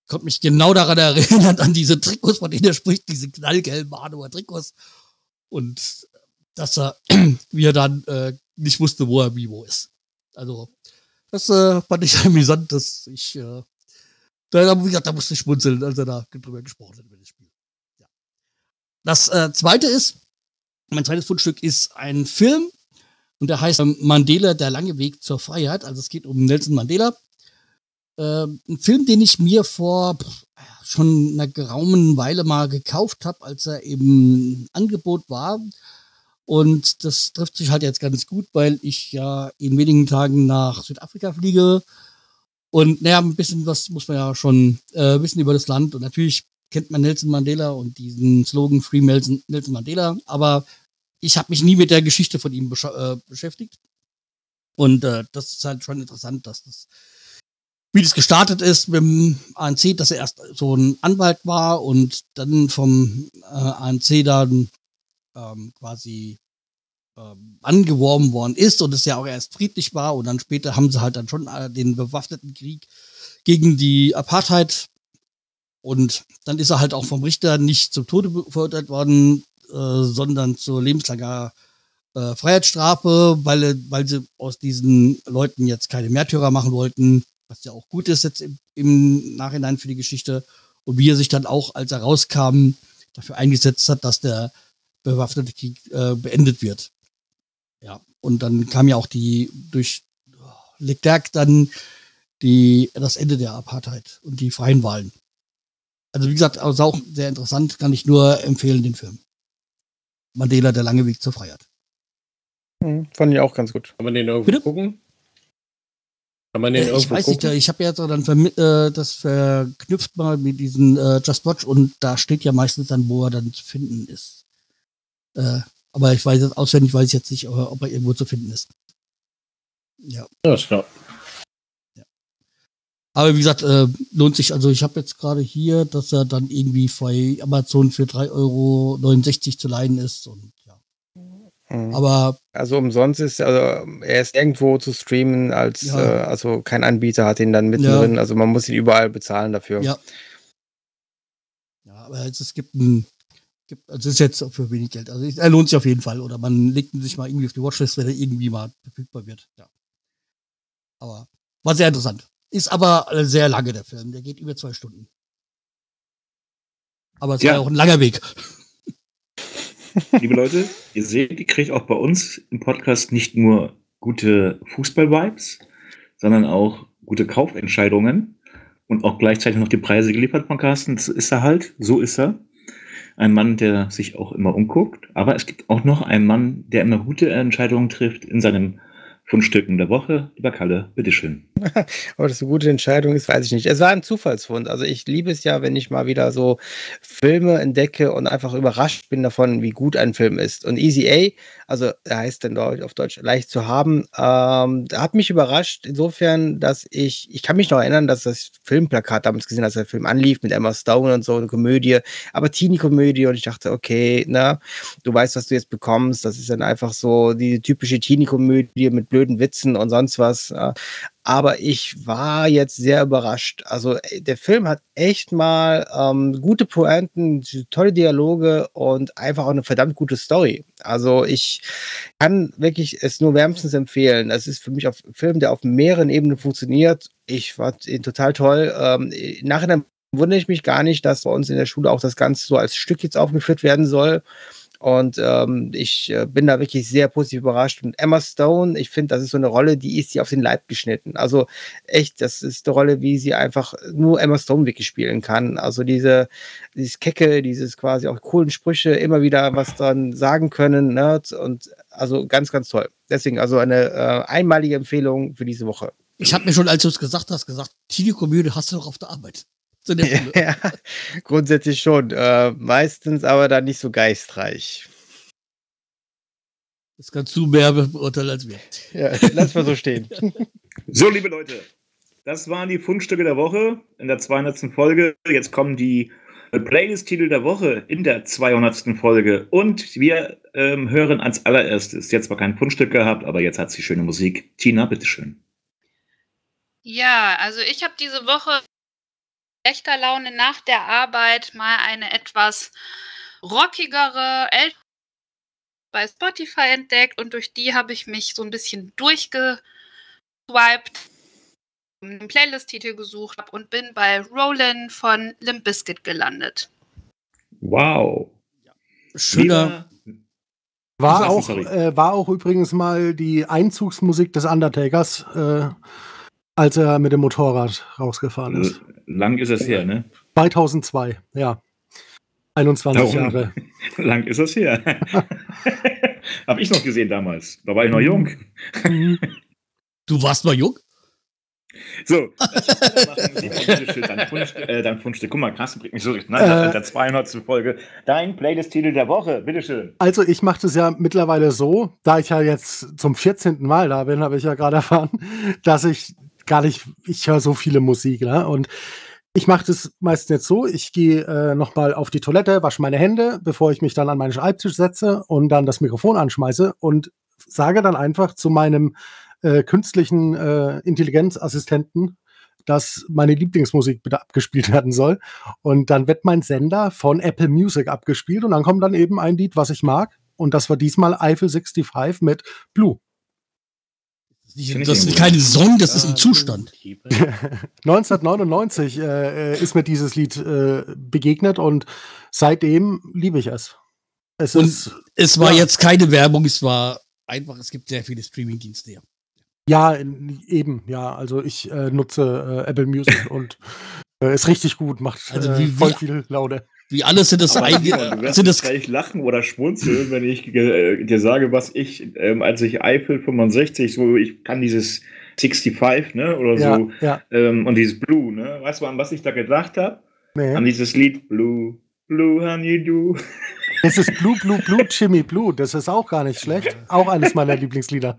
konnte mich genau daran erinnern, an diese Trikots, von denen er spricht, diese knallgelben Hanauer Trikots. Und dass er, [clears throat] wie er dann äh, nicht wusste, wo er wo ist. Also, das äh, fand ich [laughs] amüsant, dass ich, äh, da, wie da musste ich schmunzeln, als er da drüber gesprochen hat über das Spiel. Ja. Das äh, zweite ist, mein zweites Fundstück ist ein Film und der heißt ähm, Mandela, der lange Weg zur Freiheit. Also es geht um Nelson Mandela. Äh, ein Film, den ich mir vor pff, schon einer geraumen Weile mal gekauft habe, als er im Angebot war. Und das trifft sich halt jetzt ganz gut, weil ich ja in wenigen Tagen nach Südafrika fliege. Und naja, ein bisschen was muss man ja schon äh, wissen über das Land. Und natürlich kennt man Nelson Mandela und diesen Slogan Free Nelson, Nelson Mandela. Aber ich habe mich nie mit der Geschichte von ihm besch äh, beschäftigt. Und äh, das ist halt schon interessant, dass das, wie das gestartet ist mit dem ANC, dass er erst so ein Anwalt war und dann vom äh, ANC dann ähm, quasi ähm, angeworben worden ist und es ja auch erst friedlich war und dann später haben sie halt dann schon äh, den bewaffneten Krieg gegen die Apartheid und dann ist er halt auch vom Richter nicht zum Tode verurteilt worden, äh, sondern zur lebenslanger äh, Freiheitsstrafe, weil, weil sie aus diesen Leuten jetzt keine Märtyrer machen wollten, was ja auch gut ist jetzt im, im Nachhinein für die Geschichte. Und wie er sich dann auch, als er rauskam, dafür eingesetzt hat, dass der bewaffnete Krieg äh, beendet wird. Ja, und dann kam ja auch die durch Leclerc dann die, das Ende der Apartheid und die freien Wahlen. Also wie gesagt, also auch sehr interessant, kann ich nur empfehlen, den Film. Mandela, der lange Weg zur Freiheit. Hm, fand ich auch ganz gut. Kann man den irgendwo Bitte? gucken? Kann man den Äh, irgendwo ich weiß gucken? nicht, ich habe ja so dann äh, das verknüpft mal mit diesen äh, Just Watch und da steht ja meistens dann, wo er dann zu finden ist. Äh, aber ich weiß jetzt auswendig, weiß ich jetzt nicht, äh, ob er irgendwo zu finden ist. Ja. Ja, ist klar. Aber wie gesagt, äh, lohnt sich. Also ich habe jetzt gerade hier, dass er dann irgendwie bei Amazon für 3,69 Euro zu leihen ist. Und, ja. Mhm. Aber Also umsonst ist, also er ist irgendwo zu streamen, als Ja. äh, also kein Anbieter hat ihn dann mittendrin. Also man muss ihn überall bezahlen dafür. Ja. ja, aber es, es gibt ein, gibt, also es ist jetzt für wenig Geld. Also er lohnt sich auf jeden Fall. Oder man legt ihn sich mal irgendwie auf die Watchlist, wenn er irgendwie mal verfügbar wird. Ja. Aber war sehr interessant. Ist aber sehr lange der Film. Der geht über zwei Stunden. Aber es Ja. war ja auch ein langer Weg. Liebe Leute, ihr seht, ihr kriegt auch bei uns im Podcast nicht nur gute Fußball-Vibes, sondern auch gute Kaufentscheidungen und auch gleichzeitig noch die Preise geliefert von Carsten. Das ist er halt, so ist er. Ein Mann, der sich auch immer umguckt. Aber es gibt auch noch einen Mann, der immer gute Entscheidungen trifft in seinem Fundstücken der Woche. Lieber Kalle, bitteschön. [laughs] Ob das eine gute Entscheidung ist, weiß ich nicht. Es war ein Zufallsfund. Also ich liebe es ja, wenn ich mal wieder so Filme entdecke und einfach überrascht bin davon, wie gut ein Film ist. Und Easy A, also er heißt dann auf Deutsch leicht zu haben, ähm, hat mich überrascht insofern, dass ich, ich kann mich noch erinnern, dass das Filmplakat damals gesehen, als der Film anlief mit Emma Stone und so, eine Komödie, aber Teenie-Komödie und ich dachte, okay, na, du weißt, was du jetzt bekommst. Das ist dann einfach so die typische Teenie-Komödie mit blöden Witzen und sonst was. Äh, Aber ich war jetzt sehr überrascht. Also ey, der Film hat echt mal ähm, gute Pointen, tolle Dialoge und einfach auch eine verdammt gute Story. Also ich kann wirklich es nur wärmstens empfehlen. Es ist für mich ein Film, der auf mehreren Ebenen funktioniert. Ich fand ihn total toll. Ähm, Im Nachhinein wundere ich mich gar nicht, dass bei uns in der Schule auch das Ganze so als Stück jetzt aufgeführt werden soll. Und ähm, ich äh, bin da wirklich sehr positiv überrascht. Und Emma Stone, ich finde, das ist so eine Rolle, die ist sie auf den Leib geschnitten. Also echt, das ist eine Rolle, wie sie einfach nur Emma Stone wirklich spielen kann. Also diese, dieses Kecke, dieses quasi auch coolen Sprüche, immer wieder was dran sagen können. Ne? Und also ganz, ganz toll. Deswegen also eine äh, einmalige Empfehlung für diese Woche. Ich habe mir schon, als du es gesagt hast, gesagt, Teenie-Komödie hast du doch auf der Arbeit. So in der Schule. [laughs] ja, grundsätzlich schon. Äh, meistens aber dann nicht so geistreich. Das kannst du mehr beurteilen als wir. Ja, lass mal so stehen. [laughs] So, liebe Leute, das waren die Fundstücke der Woche in der 200. Folge. Jetzt kommen die Playlist-Titel der Woche in der 200. Folge. Und wir ähm, hören als allererstes, jetzt war kein Fundstück gehabt, aber jetzt hat sie schöne Musik. Tina, bitteschön. Ja, also ich habe diese Woche schlechter Laune nach der Arbeit mal eine etwas rockigere El bei Spotify entdeckt und durch die habe ich mich so ein bisschen durchgeswiped, einen Playlist-Titel gesucht und bin bei Rollin von Limp Bizkit gelandet. Wow. Schöner. War auch, äh, war auch übrigens mal die Einzugsmusik des Undertakers. Äh, als er mit dem Motorrad rausgefahren ist. Lang ist es her, ne? 2002, ja. 21 Darum- Jahre. [laughs] Lang ist es her. [laughs] Habe ich noch gesehen damals. Da war ich noch jung. Du warst mal jung? So, schön dein Fundstück. Äh, dein Fundstück. Guck mal, Carsten bringt mich so richtig. Nein, Äh. der 200. Folge. Dein Playlist-Titel der Woche. Bitteschön. Also ich mache das ja mittlerweile so, da ich ja jetzt zum 14. Mal da bin, habe ich ja gerade erfahren, dass ich gar nicht, ich höre so viele Musik, ne? Und ich mache das meistens jetzt so, ich gehe äh, nochmal auf die Toilette, wasche meine Hände, bevor ich mich dann an meinen Schreibtisch setze und dann das Mikrofon anschmeiße und sage dann einfach zu meinem äh, künstlichen äh, Intelligenzassistenten, dass meine Lieblingsmusik bitte abgespielt [laughs] werden soll. Und dann wird mein Sender von Apple Music abgespielt und dann kommt dann eben ein Lied, was ich mag. Und das war diesmal Eiffel 65 mit Blue. Das ist irgendwie kein Song, das ist ein Zustand. [laughs] 1999 äh, ist mir dieses Lied äh, begegnet und seitdem liebe ich es. Es Und ist, es war Ja. jetzt keine Werbung, es war einfach, es gibt sehr viele Streaming-Dienste. Ja. ja, in- eben, ja. Also ich äh, nutze äh, Apple Music [laughs] und äh, ist richtig gut, macht Also äh, wie- voll wie- viel Laude. Wie alles sind das, du wirst sind das gleich lachen oder schmunzeln, wenn ich äh, dir sage, was ich, ähm, als ich Eiffel 65, so, ich kann dieses 65, ne, oder Ja, so, ja, ähm, und dieses Blue, ne, weißt du, an was ich da gedacht habe? An nee. dieses Lied Blue, Blue Honey Do. Es ist Blue, Blue, Blue, Jimmy Blue. Das ist auch gar nicht schlecht. Auch eines meiner [laughs] Lieblingslieder.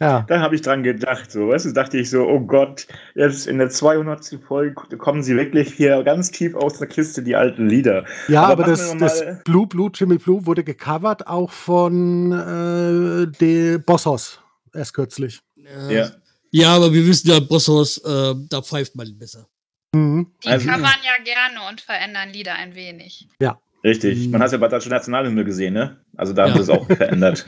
Ja, Da habe ich dran gedacht, so, weißt du, dachte ich so, oh Gott, jetzt in der 200. Folge kommen sie wirklich hier ganz tief aus der Kiste, die alten Lieder. ja Aber aber, das, das Blue, Blue, Jimmy Blue wurde gecovert auch von äh, de Bossos erst kürzlich. äh, Ja. ja, aber wir wissen ja, Bosshaus, äh, da pfeift man besser. Mhm. Die Also- covern ja gerne und verändern Lieder ein wenig. Richtig. Man hat es ja bei der Nationalhymne gesehen, ne? Also da haben Ja. sie es auch verändert.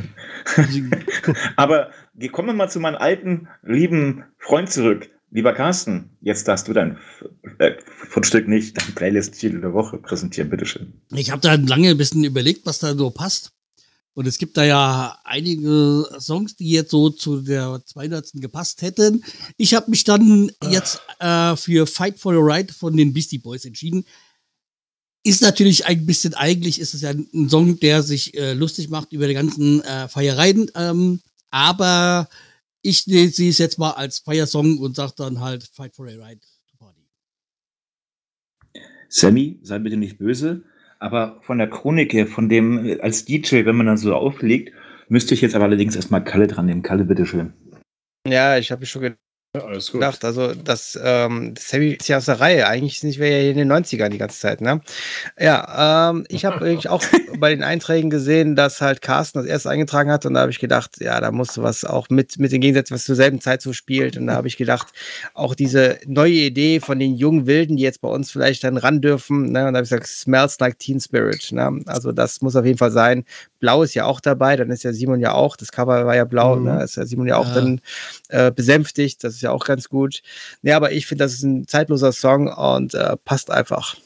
[laughs] [laughs] Aber wir kommen mal zu meinem alten, lieben Freund zurück. Lieber Carsten, jetzt darfst du dein äh, Fundstück nicht, dein Playlist-Titel der Woche präsentieren, bitteschön. Ich habe da lange ein bisschen überlegt, was da so passt. Und es gibt da ja einige Songs, die jetzt so zu der 200. gepasst hätten. Ich habe mich dann jetzt äh, für Fight for the Right von den Beastie Boys entschieden. Ist natürlich ein bisschen, eigentlich ist es ja ein Song, der sich äh, lustig macht über die ganzen äh, Feiereien. Ähm, aber ich sehe es jetzt mal als Feiersong und sage dann halt Fight for the Right to Party. Sammy, sei bitte nicht böse, aber von der Chronik her, von dem äh, als DJ, wenn man dann so auflegt, müsste ich jetzt aber allerdings erstmal Kalle dran nehmen. Kalle, bitteschön. Ja, ich habe mir schon gedacht, Ja, alles gut. also das, ähm, das Sammy ist ja aus der Reihe. Eigentlich sind wir ja hier in den 90ern die ganze Zeit, ne? Ja, ähm, ich habe [laughs] eigentlich auch bei den Einträgen gesehen, dass halt Carsten das erste eingetragen hat und da habe ich gedacht, ja, da musst du was auch mit, mit den Gegensätzen, was zur selben Zeit so spielt. Und da habe ich gedacht, auch diese neue Idee von den jungen Wilden, die jetzt bei uns vielleicht dann ran dürfen, ne? Und da habe ich gesagt, smells like Teen Spirit, ne? Also das muss auf jeden Fall sein. Blau ist ja auch dabei, dann ist ja Simon ja auch, das Cover war ja blau, Mhm. ne? Ist ja Simon ja auch Ja. dann äh, besänftigt, das ist ja auch ganz gut. Ja, aber ich finde, das ist ein zeitloser Song und äh, passt einfach.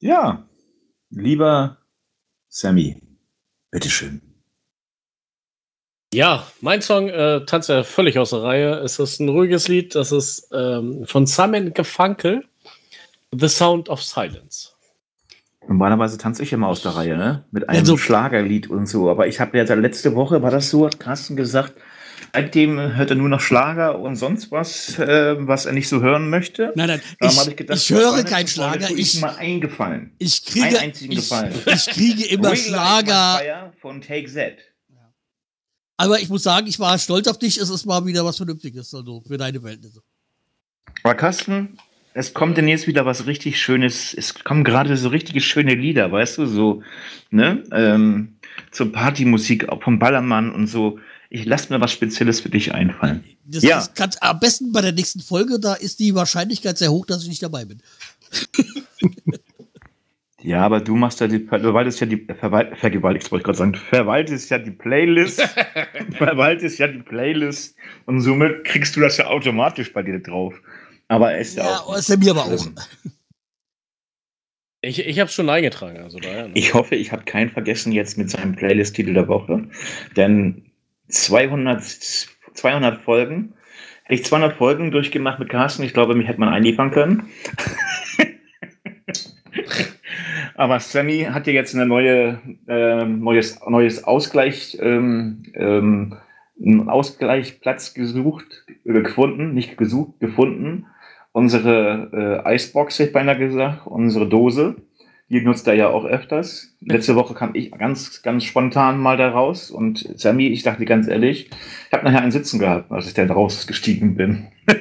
Ja, lieber Sammy, bitteschön. Ja, mein Song äh, tanzt ja völlig aus der Reihe. Es ist ein ruhiges Lied, das ist ähm, von Simon Gefunkel, The Sound of Silence. Normalerweise tanze ich immer aus der Reihe, ne? Mit einem Also- Schlagerlied und so. Aber ich habe ja letzte Woche, war das so, hat Carsten gesagt, seitdem hört er nur noch Schlager und sonst was, äh, was er nicht so hören möchte. Nein, nein, Darum ich, hab gedacht, ich höre 200. keinen Schlager. tue Ich, mal eingefallen. ich Einen kriege, einzigen ich, Gefallen. [laughs] ich kriege immer Schlager. Von Take Z. Aber ich muss sagen, ich war stolz auf dich. Es ist mal wieder was Vernünftiges, also für deine Verhältnisse. Aber Carsten, es kommt denn jetzt wieder was richtig Schönes. Es kommen gerade so richtige schöne Lieder, weißt du, so, ne? Ähm, zur Partymusik, auch vom Ballermann und so. Ich lass mir was Spezielles für dich einfallen. Das Ja. ist ganz, am besten bei der nächsten Folge, da ist die Wahrscheinlichkeit sehr hoch, dass ich nicht dabei bin. [laughs] Ja, aber du machst ja die, verwaltest ja die, verwal, vergewaltigst, wollte ich gerade sagen, du verwaltest ja die Playlist, [laughs] verwaltest ja die Playlist und somit kriegst du das ja automatisch bei dir drauf. Aber ist ja, Ja, auch. ist ja mir aber auch. Ich, ich habe es schon eingetragen, also daher. ne? Ich hoffe, ich habe keinen vergessen jetzt mit seinem Playlist-Titel der Woche, denn 200, 200 Folgen. Hätte ich 200 Folgen durchgemacht mit Carsten, ich glaube, mich hätte man einliefern können. [laughs] Aber Sammy hat ja jetzt eine neue, äh, neues, neues Ausgleich, ähm, ähm, einen Ausgleichsplatz gesucht, äh, gefunden, nicht gesucht, gefunden. Unsere äh, Icebox, hätte ich beinahe gesagt, unsere Dose, die nutzt er ja auch öfters. Letzte Woche kam ich ganz, ganz spontan mal da raus und Sammy, ich dachte ganz ehrlich, ich habe nachher einen Sitzen gehabt, als ich da rausgestiegen bin. [laughs]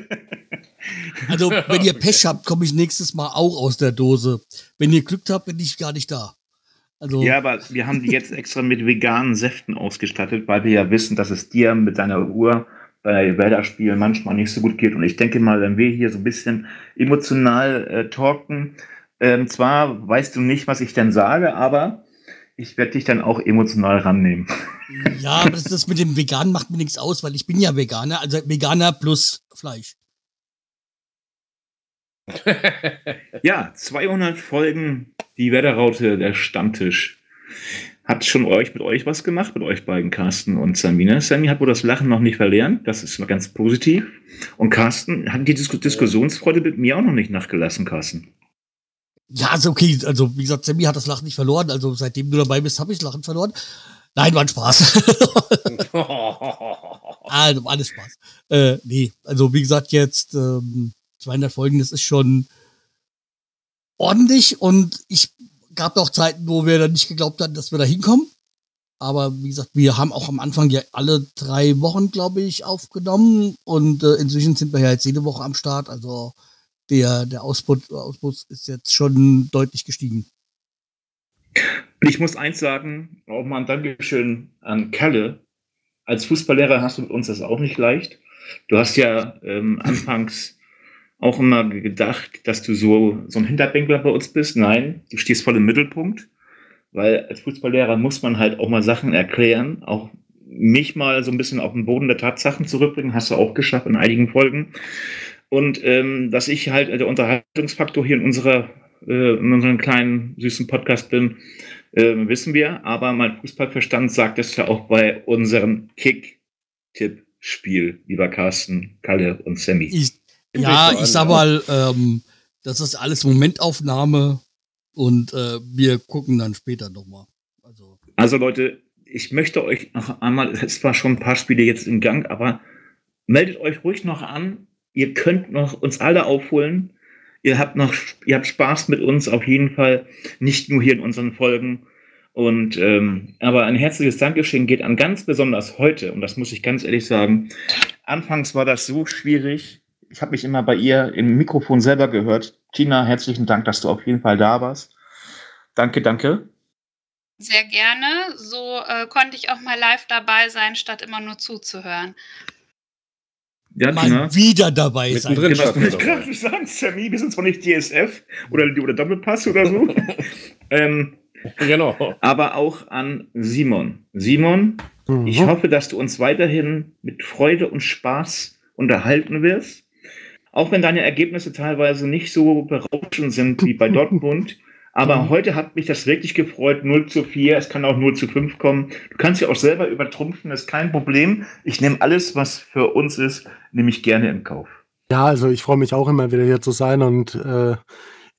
Also, [laughs] wenn ihr Pech habt, komme ich nächstes Mal auch aus der Dose. Wenn ihr Glück habt, bin ich gar nicht da. Also ja, aber wir haben die jetzt extra mit veganen Säften ausgestattet, weil wir ja wissen, dass es dir mit deiner Uhr bei Wälderspielen manchmal nicht so gut geht. Und ich denke mal, wenn wir hier so ein bisschen emotional äh, talken, ähm, zwar weißt du nicht, was ich denn sage, aber ich werde dich dann auch emotional rannehmen. [laughs] Ja, aber das, das mit dem Vegan macht mir nichts aus, weil ich bin ja Veganer, also Veganer plus Fleisch. [laughs] ja, 200 Folgen, die Wetterraute, der Stammtisch. Hat schon euch mit euch was gemacht, mit euch beiden, Carsten und Samina? Sammy hat wohl das Lachen noch nicht verlernt, das ist mal ganz positiv. Und Carsten hat die Dis Diskussionsfreude mit mir auch noch nicht nachgelassen, Carsten. Ja, ist okay. Also, wie gesagt, Sammy hat das Lachen nicht verloren. Also, seitdem du dabei bist, habe ich das Lachen verloren. Nein, war ein Spaß. [laughs] also, alles Spaß. Äh, nee, also, wie gesagt, jetzt ähm, 200 Folgen, das ist schon ordentlich und ich gab auch Zeiten, wo wir dann nicht geglaubt hatten, dass wir da hinkommen. Aber wie gesagt, wir haben auch am Anfang ja alle drei Wochen, glaube ich, aufgenommen und äh, inzwischen sind wir ja jetzt jede Woche am Start. Also der, der Ausbus, Ausbus ist jetzt schon deutlich gestiegen. Ich muss eins sagen, auch mal ein Dankeschön an Kalle. Als Fußballlehrer hast du mit uns das auch nicht leicht. Du hast ja ähm, anfangs auch immer gedacht, dass du so, so ein Hinterbänkler bei uns bist. Nein, du stehst voll im Mittelpunkt, weil als Fußballlehrer muss man halt auch mal Sachen erklären, auch mich mal so ein bisschen auf den Boden der Tatsachen zurückbringen, hast du auch geschafft in einigen Folgen. Und ähm, dass ich halt der Unterhaltungsfaktor hier in unserer äh, in unserem kleinen süßen Podcast bin, äh, wissen wir. Aber mein Fußballverstand sagt es ja auch bei unserem Kick-Tipp-Spiel, lieber Carsten, Kalle und Sammy. Ich, ja, ich sag mal, ähm, das ist alles Momentaufnahme und äh, wir gucken dann später nochmal. Also. also Leute, ich möchte euch noch einmal, es war schon ein paar Spiele jetzt im Gang, aber meldet euch ruhig noch an, ihr könnt noch uns alle aufholen. Ihr habt noch, ihr habt Spaß mit uns auf jeden Fall, nicht nur hier in unseren Folgen. Und ähm, aber ein herzliches Dankeschön geht an ganz besonders heute, und das muss ich ganz ehrlich sagen. Anfangs war das so schwierig. Ich habe mich immer bei ihr im Mikrofon selber gehört. Tina, herzlichen Dank, dass du auf jeden Fall da warst. Danke, danke. Sehr gerne. So äh, konnte ich auch mal live dabei sein, statt immer nur zuzuhören ja, mal Tina. wieder dabei sein. Drin genau, ich gerade sagen, Sammy, wir sind zwar nicht DSF oder, oder Doppelpass oder so. [laughs] ähm, genau. Aber auch an Simon. Simon, mhm. ich hoffe, dass du uns weiterhin mit Freude und Spaß unterhalten wirst. Auch wenn deine Ergebnisse teilweise nicht so berauschend sind wie bei Dortmund, [laughs] aber mhm. heute hat mich das wirklich gefreut. 0 zu 4, es kann auch 0 zu 5 kommen. Du kannst ja auch selber übertrumpfen, ist kein Problem. Ich nehme alles, was für uns ist, nehme ich gerne in Kauf. Ja, also ich freue mich auch immer wieder hier zu sein und äh,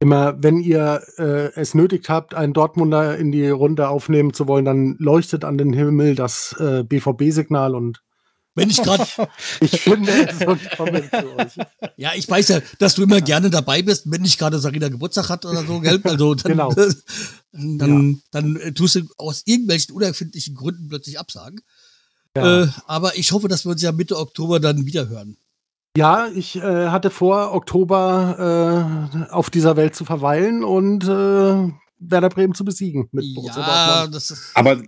immer, wenn ihr äh, es nötig habt, einen Dortmunder in die Runde aufnehmen zu wollen, dann leuchtet an den Himmel das äh, BVB-Signal und wenn ich gerade. [laughs] ich finde komme zu euch. Ja, ich weiß ja, dass du immer gerne dabei bist, wenn nicht gerade Sarina Geburtstag hat oder so, gell? [laughs] Also dann, genau. [laughs] dann, ja. dann, äh, tust du aus irgendwelchen unerfindlichen Gründen plötzlich absagen. Ja. Äh, aber ich hoffe, dass wir uns ja Mitte Oktober dann wieder hören. Ja, ich äh, hatte vor, Oktober äh, auf dieser Welt zu verweilen und äh, Werder Bremen zu besiegen. Mit ja, das ist. Aber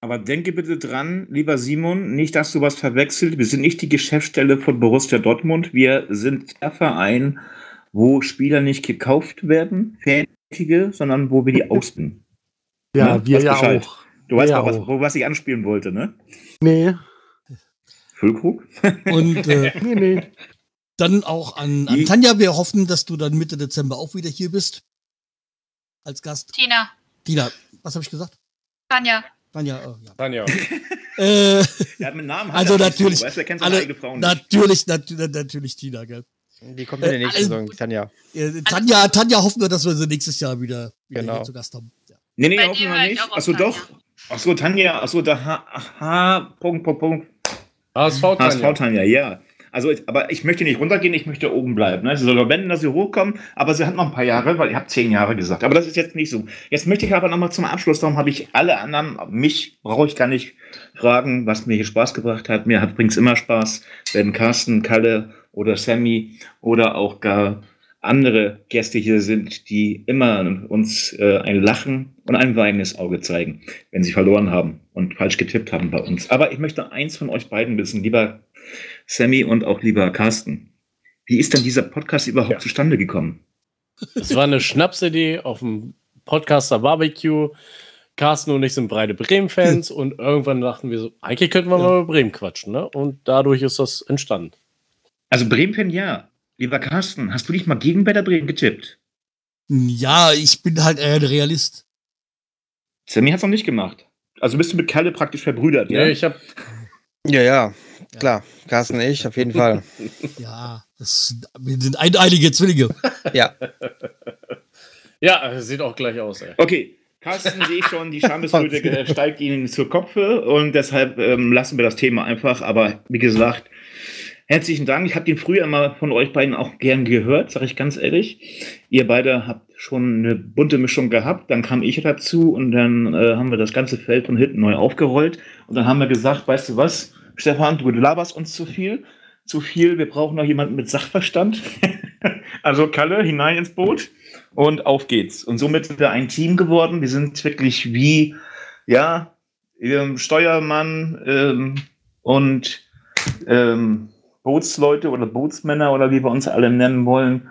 aber denke bitte dran, lieber Simon, nicht, dass du was verwechselt. Wir sind nicht die Geschäftsstelle von Borussia Dortmund. Wir sind der Verein, wo Spieler nicht gekauft werden, fertige, sondern wo wir die ausbilden. Ja, ne? wir ja Bescheid. auch. Du weißt auch, was, wo, was ich anspielen wollte, ne? Nee. Füllkrug? Und äh, [laughs] nee, nee. dann auch an, an Tanja. Wir hoffen, dass du dann Mitte Dezember auch wieder hier bist. Als Gast. Tina. Tina, was habe ich gesagt? Tanja. Tanja, oh, ja. Tanja. [laughs] Äh, Ja, mit Namen Also natürlich, Du weißt, er kennt alle, eigene Frau nicht. natürlich, natürlich, natürlich Tina, gell? Die kommt in der nächsten Äh, Saison, Tanja. Äh, Tanja, Tanja hoffen wir, dass wir sie nächstes Jahr wieder, wieder Genau. hier zu Gast haben. Ja. Nee, nee, Bei hoffen wir nicht. Achso, Tanja. doch. Achso, Tanja, achso, da H, H, Punkt, Punkt, Punkt. HSV, HSV Tanja. Tanja, ja. Also, ich- aber ich möchte nicht runtergehen, ich möchte oben bleiben. Ne? Sie soll wenden, dass sie hochkommen, aber sie hat noch ein paar Jahre, weil ihr habt zehn Jahre gesagt. Aber das ist jetzt nicht so. Jetzt möchte ich aber nochmal zum Abschluss, darum habe ich alle anderen, mich brauche ich gar nicht fragen, was mir hier Spaß gebracht hat. Mir hat übrigens immer Spaß, wenn Carsten, Kalle oder Sammy oder auch gar andere Gäste hier sind, die immer uns äh, ein Lachen und ein weinendes Auge zeigen, wenn sie verloren haben und falsch getippt haben bei uns. Aber ich möchte eins von euch beiden wissen, lieber Sammy und auch lieber Carsten. Wie ist denn dieser Podcast überhaupt Ja. zustande gekommen? Es war eine Schnapsidee auf dem Podcaster Barbecue. Carsten und ich sind breite Bremen-Fans und irgendwann dachten wir so, eigentlich könnten wir mal über Bremen quatschen, ne? Und dadurch ist das entstanden. Also Bremen-Fan, ja. Lieber Carsten, hast du dich mal gegen Werder Bremen getippt? Ja, ich bin halt eher ein Realist. Sammy hat es noch nicht gemacht. Also bist du mit Kalle praktisch verbrüdert, ja? Nee, ich habe Ja, ja, klar. Carsten und ich, auf jeden Fall. [laughs] Ja, das sind, wir sind eineilige Zwillinge. Ja, [laughs] ja, sieht auch gleich aus, ey. Okay, Carsten sehe ich schon, die Schamesröte [laughs] äh, steigt Ihnen zur Kopfe und deshalb ähm, lassen wir das Thema einfach. Aber wie gesagt, herzlichen Dank. Ich habe den früher immer von euch beiden auch gern gehört, sage ich ganz ehrlich. Ihr beide habt schon eine bunte Mischung gehabt, dann kam ich dazu und dann äh, haben wir das ganze Feld von hinten neu aufgerollt und dann haben wir gesagt, weißt du was, Stefan, du laberst uns zu viel, zu viel, wir brauchen noch jemanden mit Sachverstand. [laughs] also Kalle, hinein ins Boot und auf geht's. Und somit sind wir ein Team geworden. Wir sind wirklich wie, ja, ähm, Steuermann ähm, und ähm, Bootsleute oder Bootsmänner oder wie wir uns alle nennen wollen.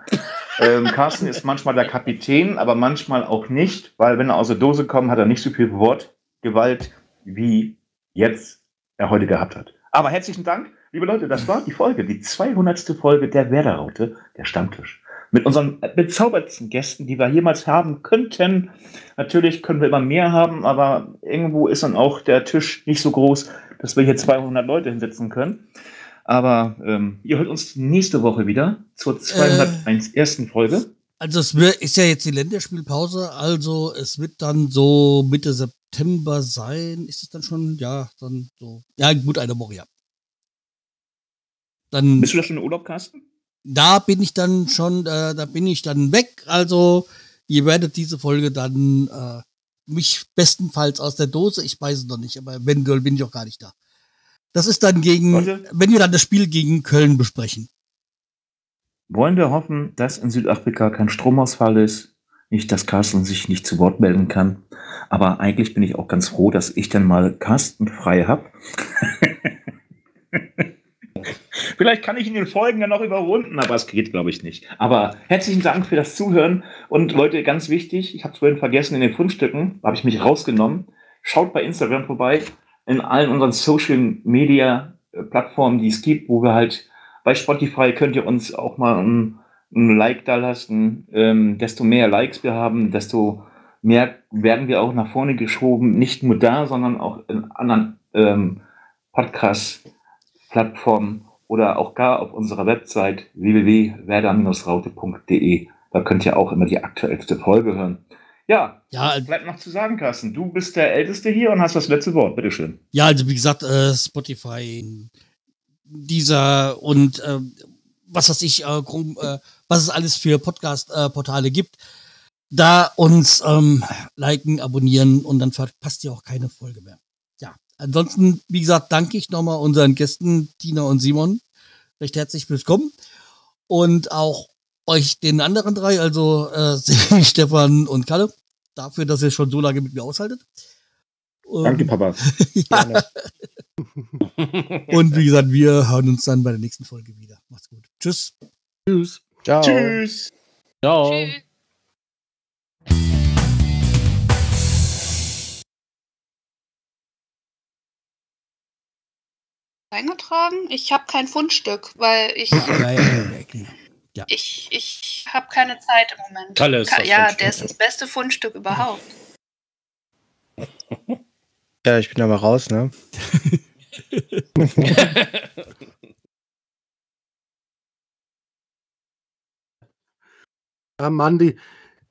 Ähm, Carsten ist manchmal der Kapitän, aber manchmal auch nicht, weil wenn er aus der Dose kommt, hat er nicht so viel Wortgewalt, wie jetzt er heute gehabt hat. Aber herzlichen Dank, liebe Leute, das war die Folge, die 200. Folge der Werderraute, der Stammtisch. Mit unseren bezaubertsten Gästen, die wir jemals haben könnten. Natürlich können wir immer mehr haben, aber irgendwo ist dann auch der Tisch nicht so groß, dass wir hier 200 Leute hinsetzen können. Aber ähm, ihr hört uns nächste Woche wieder zur 201. ersten Folge. Also es ist ja jetzt die Länderspielpause, also es wird dann so Mitte September sein. Ist es dann schon? Ja, dann so. Ja, gut, eine Woche, ja. Dann, Bist du da schon im Urlaub, Carsten? da bin ich dann schon, äh, da bin ich dann weg. Also ihr werdet diese Folge dann äh, mich bestenfalls aus der Dose, ich weiß es noch nicht, aber eventuell bin ich auch gar nicht da. Das ist dann gegen, Leute. wenn wir dann das Spiel gegen Köln besprechen. Wollen wir hoffen, dass in Südafrika kein Stromausfall ist? Nicht, dass Carsten sich nicht zu Wort melden kann. Aber eigentlich bin ich auch ganz froh, dass ich dann mal Carsten frei habe. [laughs] Vielleicht kann ich in den Folgen dann noch überrunden, aber es geht, glaube ich, nicht. Aber herzlichen Dank für das Zuhören. Und Leute, ganz wichtig, ich habe es vorhin vergessen, in den Fundstücken habe ich mich rausgenommen. Schaut bei Instagram vorbei, in allen unseren Social Media äh, Plattformen, die es gibt, wo wir halt bei Spotify könnt ihr uns auch mal ein, ein Like da lassen. Ähm, desto mehr Likes wir haben, desto mehr werden wir auch nach vorne geschoben. Nicht nur da, sondern auch in anderen ähm, Podcast-Plattformen oder auch gar auf unserer Website www.werder-raute.de. Da könnt ihr auch immer die aktuellste Folge hören. Ja, Ja, bleibt noch zu sagen, Carsten? Du bist der Älteste hier und hast das letzte Wort. Bitteschön. Ja, also wie gesagt, äh, Spotify, dieser und äh, was weiß ich, äh, Chrome, äh, was es alles für Podcast-Portale gibt, da uns ähm, liken, abonnieren und dann verpasst ihr auch keine Folge mehr. Ja, ansonsten, wie gesagt, danke ich nochmal unseren Gästen Tina und Simon recht herzlich fürs Kommen und auch euch den anderen drei, also äh, [laughs] Stefan und Kalle, dafür, dass ihr schon so lange mit mir aushaltet. Danke, Ähm, Papa. [laughs] gerne. Und wie gesagt, wir hören uns dann bei der nächsten Folge wieder. Macht's gut. Tschüss. Tschüss. Ciao. Tschüss. Ciao. Tschüss. Eingetragen? Ich habe kein Fundstück, weil ich Ja, ja, ja, ja. ich ich habe keine Zeit im Moment. Kalle ist Ka das ja, Fundstück. der ist das beste Fundstück überhaupt. [laughs] Ja, ich bin aber raus, ne? [laughs] Ja, Mann, die,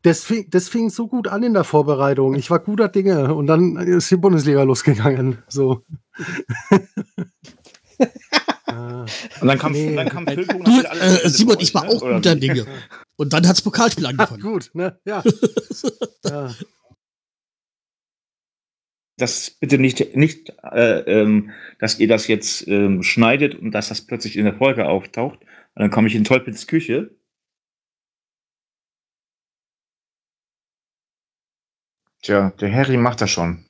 das, fing, das fing so gut an in der Vorbereitung. Ich war guter Dinge und dann ist die Bundesliga losgegangen. So. [laughs] Und dann kam, Nee. dann kam Füllpunkt Du, und hat alles äh, Simon, ich war ne? auch guter? Dinge. [laughs] Und dann hat's Pokalspiel Ah, angefangen. gut, ne? Ja. ja. Das bitte nicht, nicht äh, ähm, dass ihr das jetzt ähm, schneidet und dass das plötzlich in der Folge auftaucht. Und dann komme ich in Teufels Küche. Tja, der Harry macht das schon.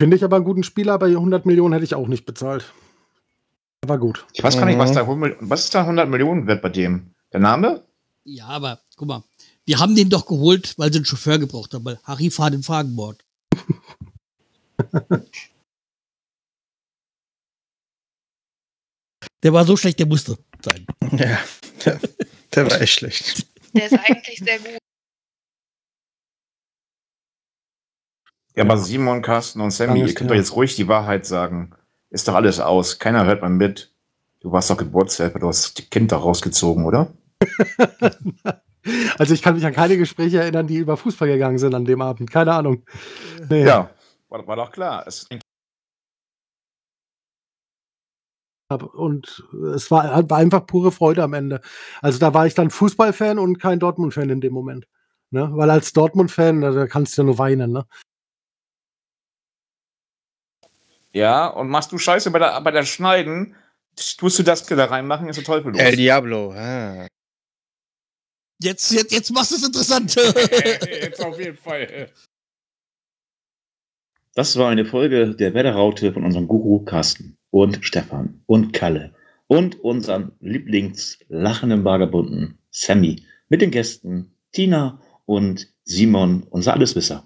Finde ich aber einen guten Spieler, aber 100 Millionen hätte ich auch nicht bezahlt. Aber gut. Ich weiß gar nicht, was Mhm. da 100 was ist da 100 Millionen wert bei dem? Der Name? Ja, aber guck mal, wir haben den doch geholt, weil sie einen Chauffeur gebraucht haben, weil Harry fahrt im Fragenbord. [laughs] [laughs] der war so schlecht, der musste sein. Ja, der, der war echt schlecht. Der ist eigentlich sehr gut. Ja, aber Simon, Carsten und Sammy, Alles ihr könnt doch jetzt ruhig die Wahrheit sagen. Ist doch alles aus. Keiner hört mal mit. Du warst doch Geburtshelfer, du hast die Kind da rausgezogen, oder? [laughs] Also ich kann mich an keine Gespräche erinnern, die über Fußball gegangen sind an dem Abend. Keine Ahnung. Nee. Ja, war, war doch klar. Es. Und es war, war einfach pure Freude am Ende. Also da war ich dann Fußballfan und kein Dortmund-Fan in dem Moment. Ne? Weil als Dortmund-Fan, da da kannst du ja nur weinen. Ne? ja, und machst du Scheiße bei der, bei der Schneiden, tust du das da reinmachen, ist der Teufel los. El Diablo. Ah. Jetzt, jetzt, jetzt machst du es interessant. [laughs] Jetzt auf jeden Fall. Das war eine Folge der Wetterraute von unserem Guru Carsten und Stefan und Kalle und unserem Lieblingslachenden Vagabunden Sammy mit den Gästen Tina und Simon, unser Alleswisser.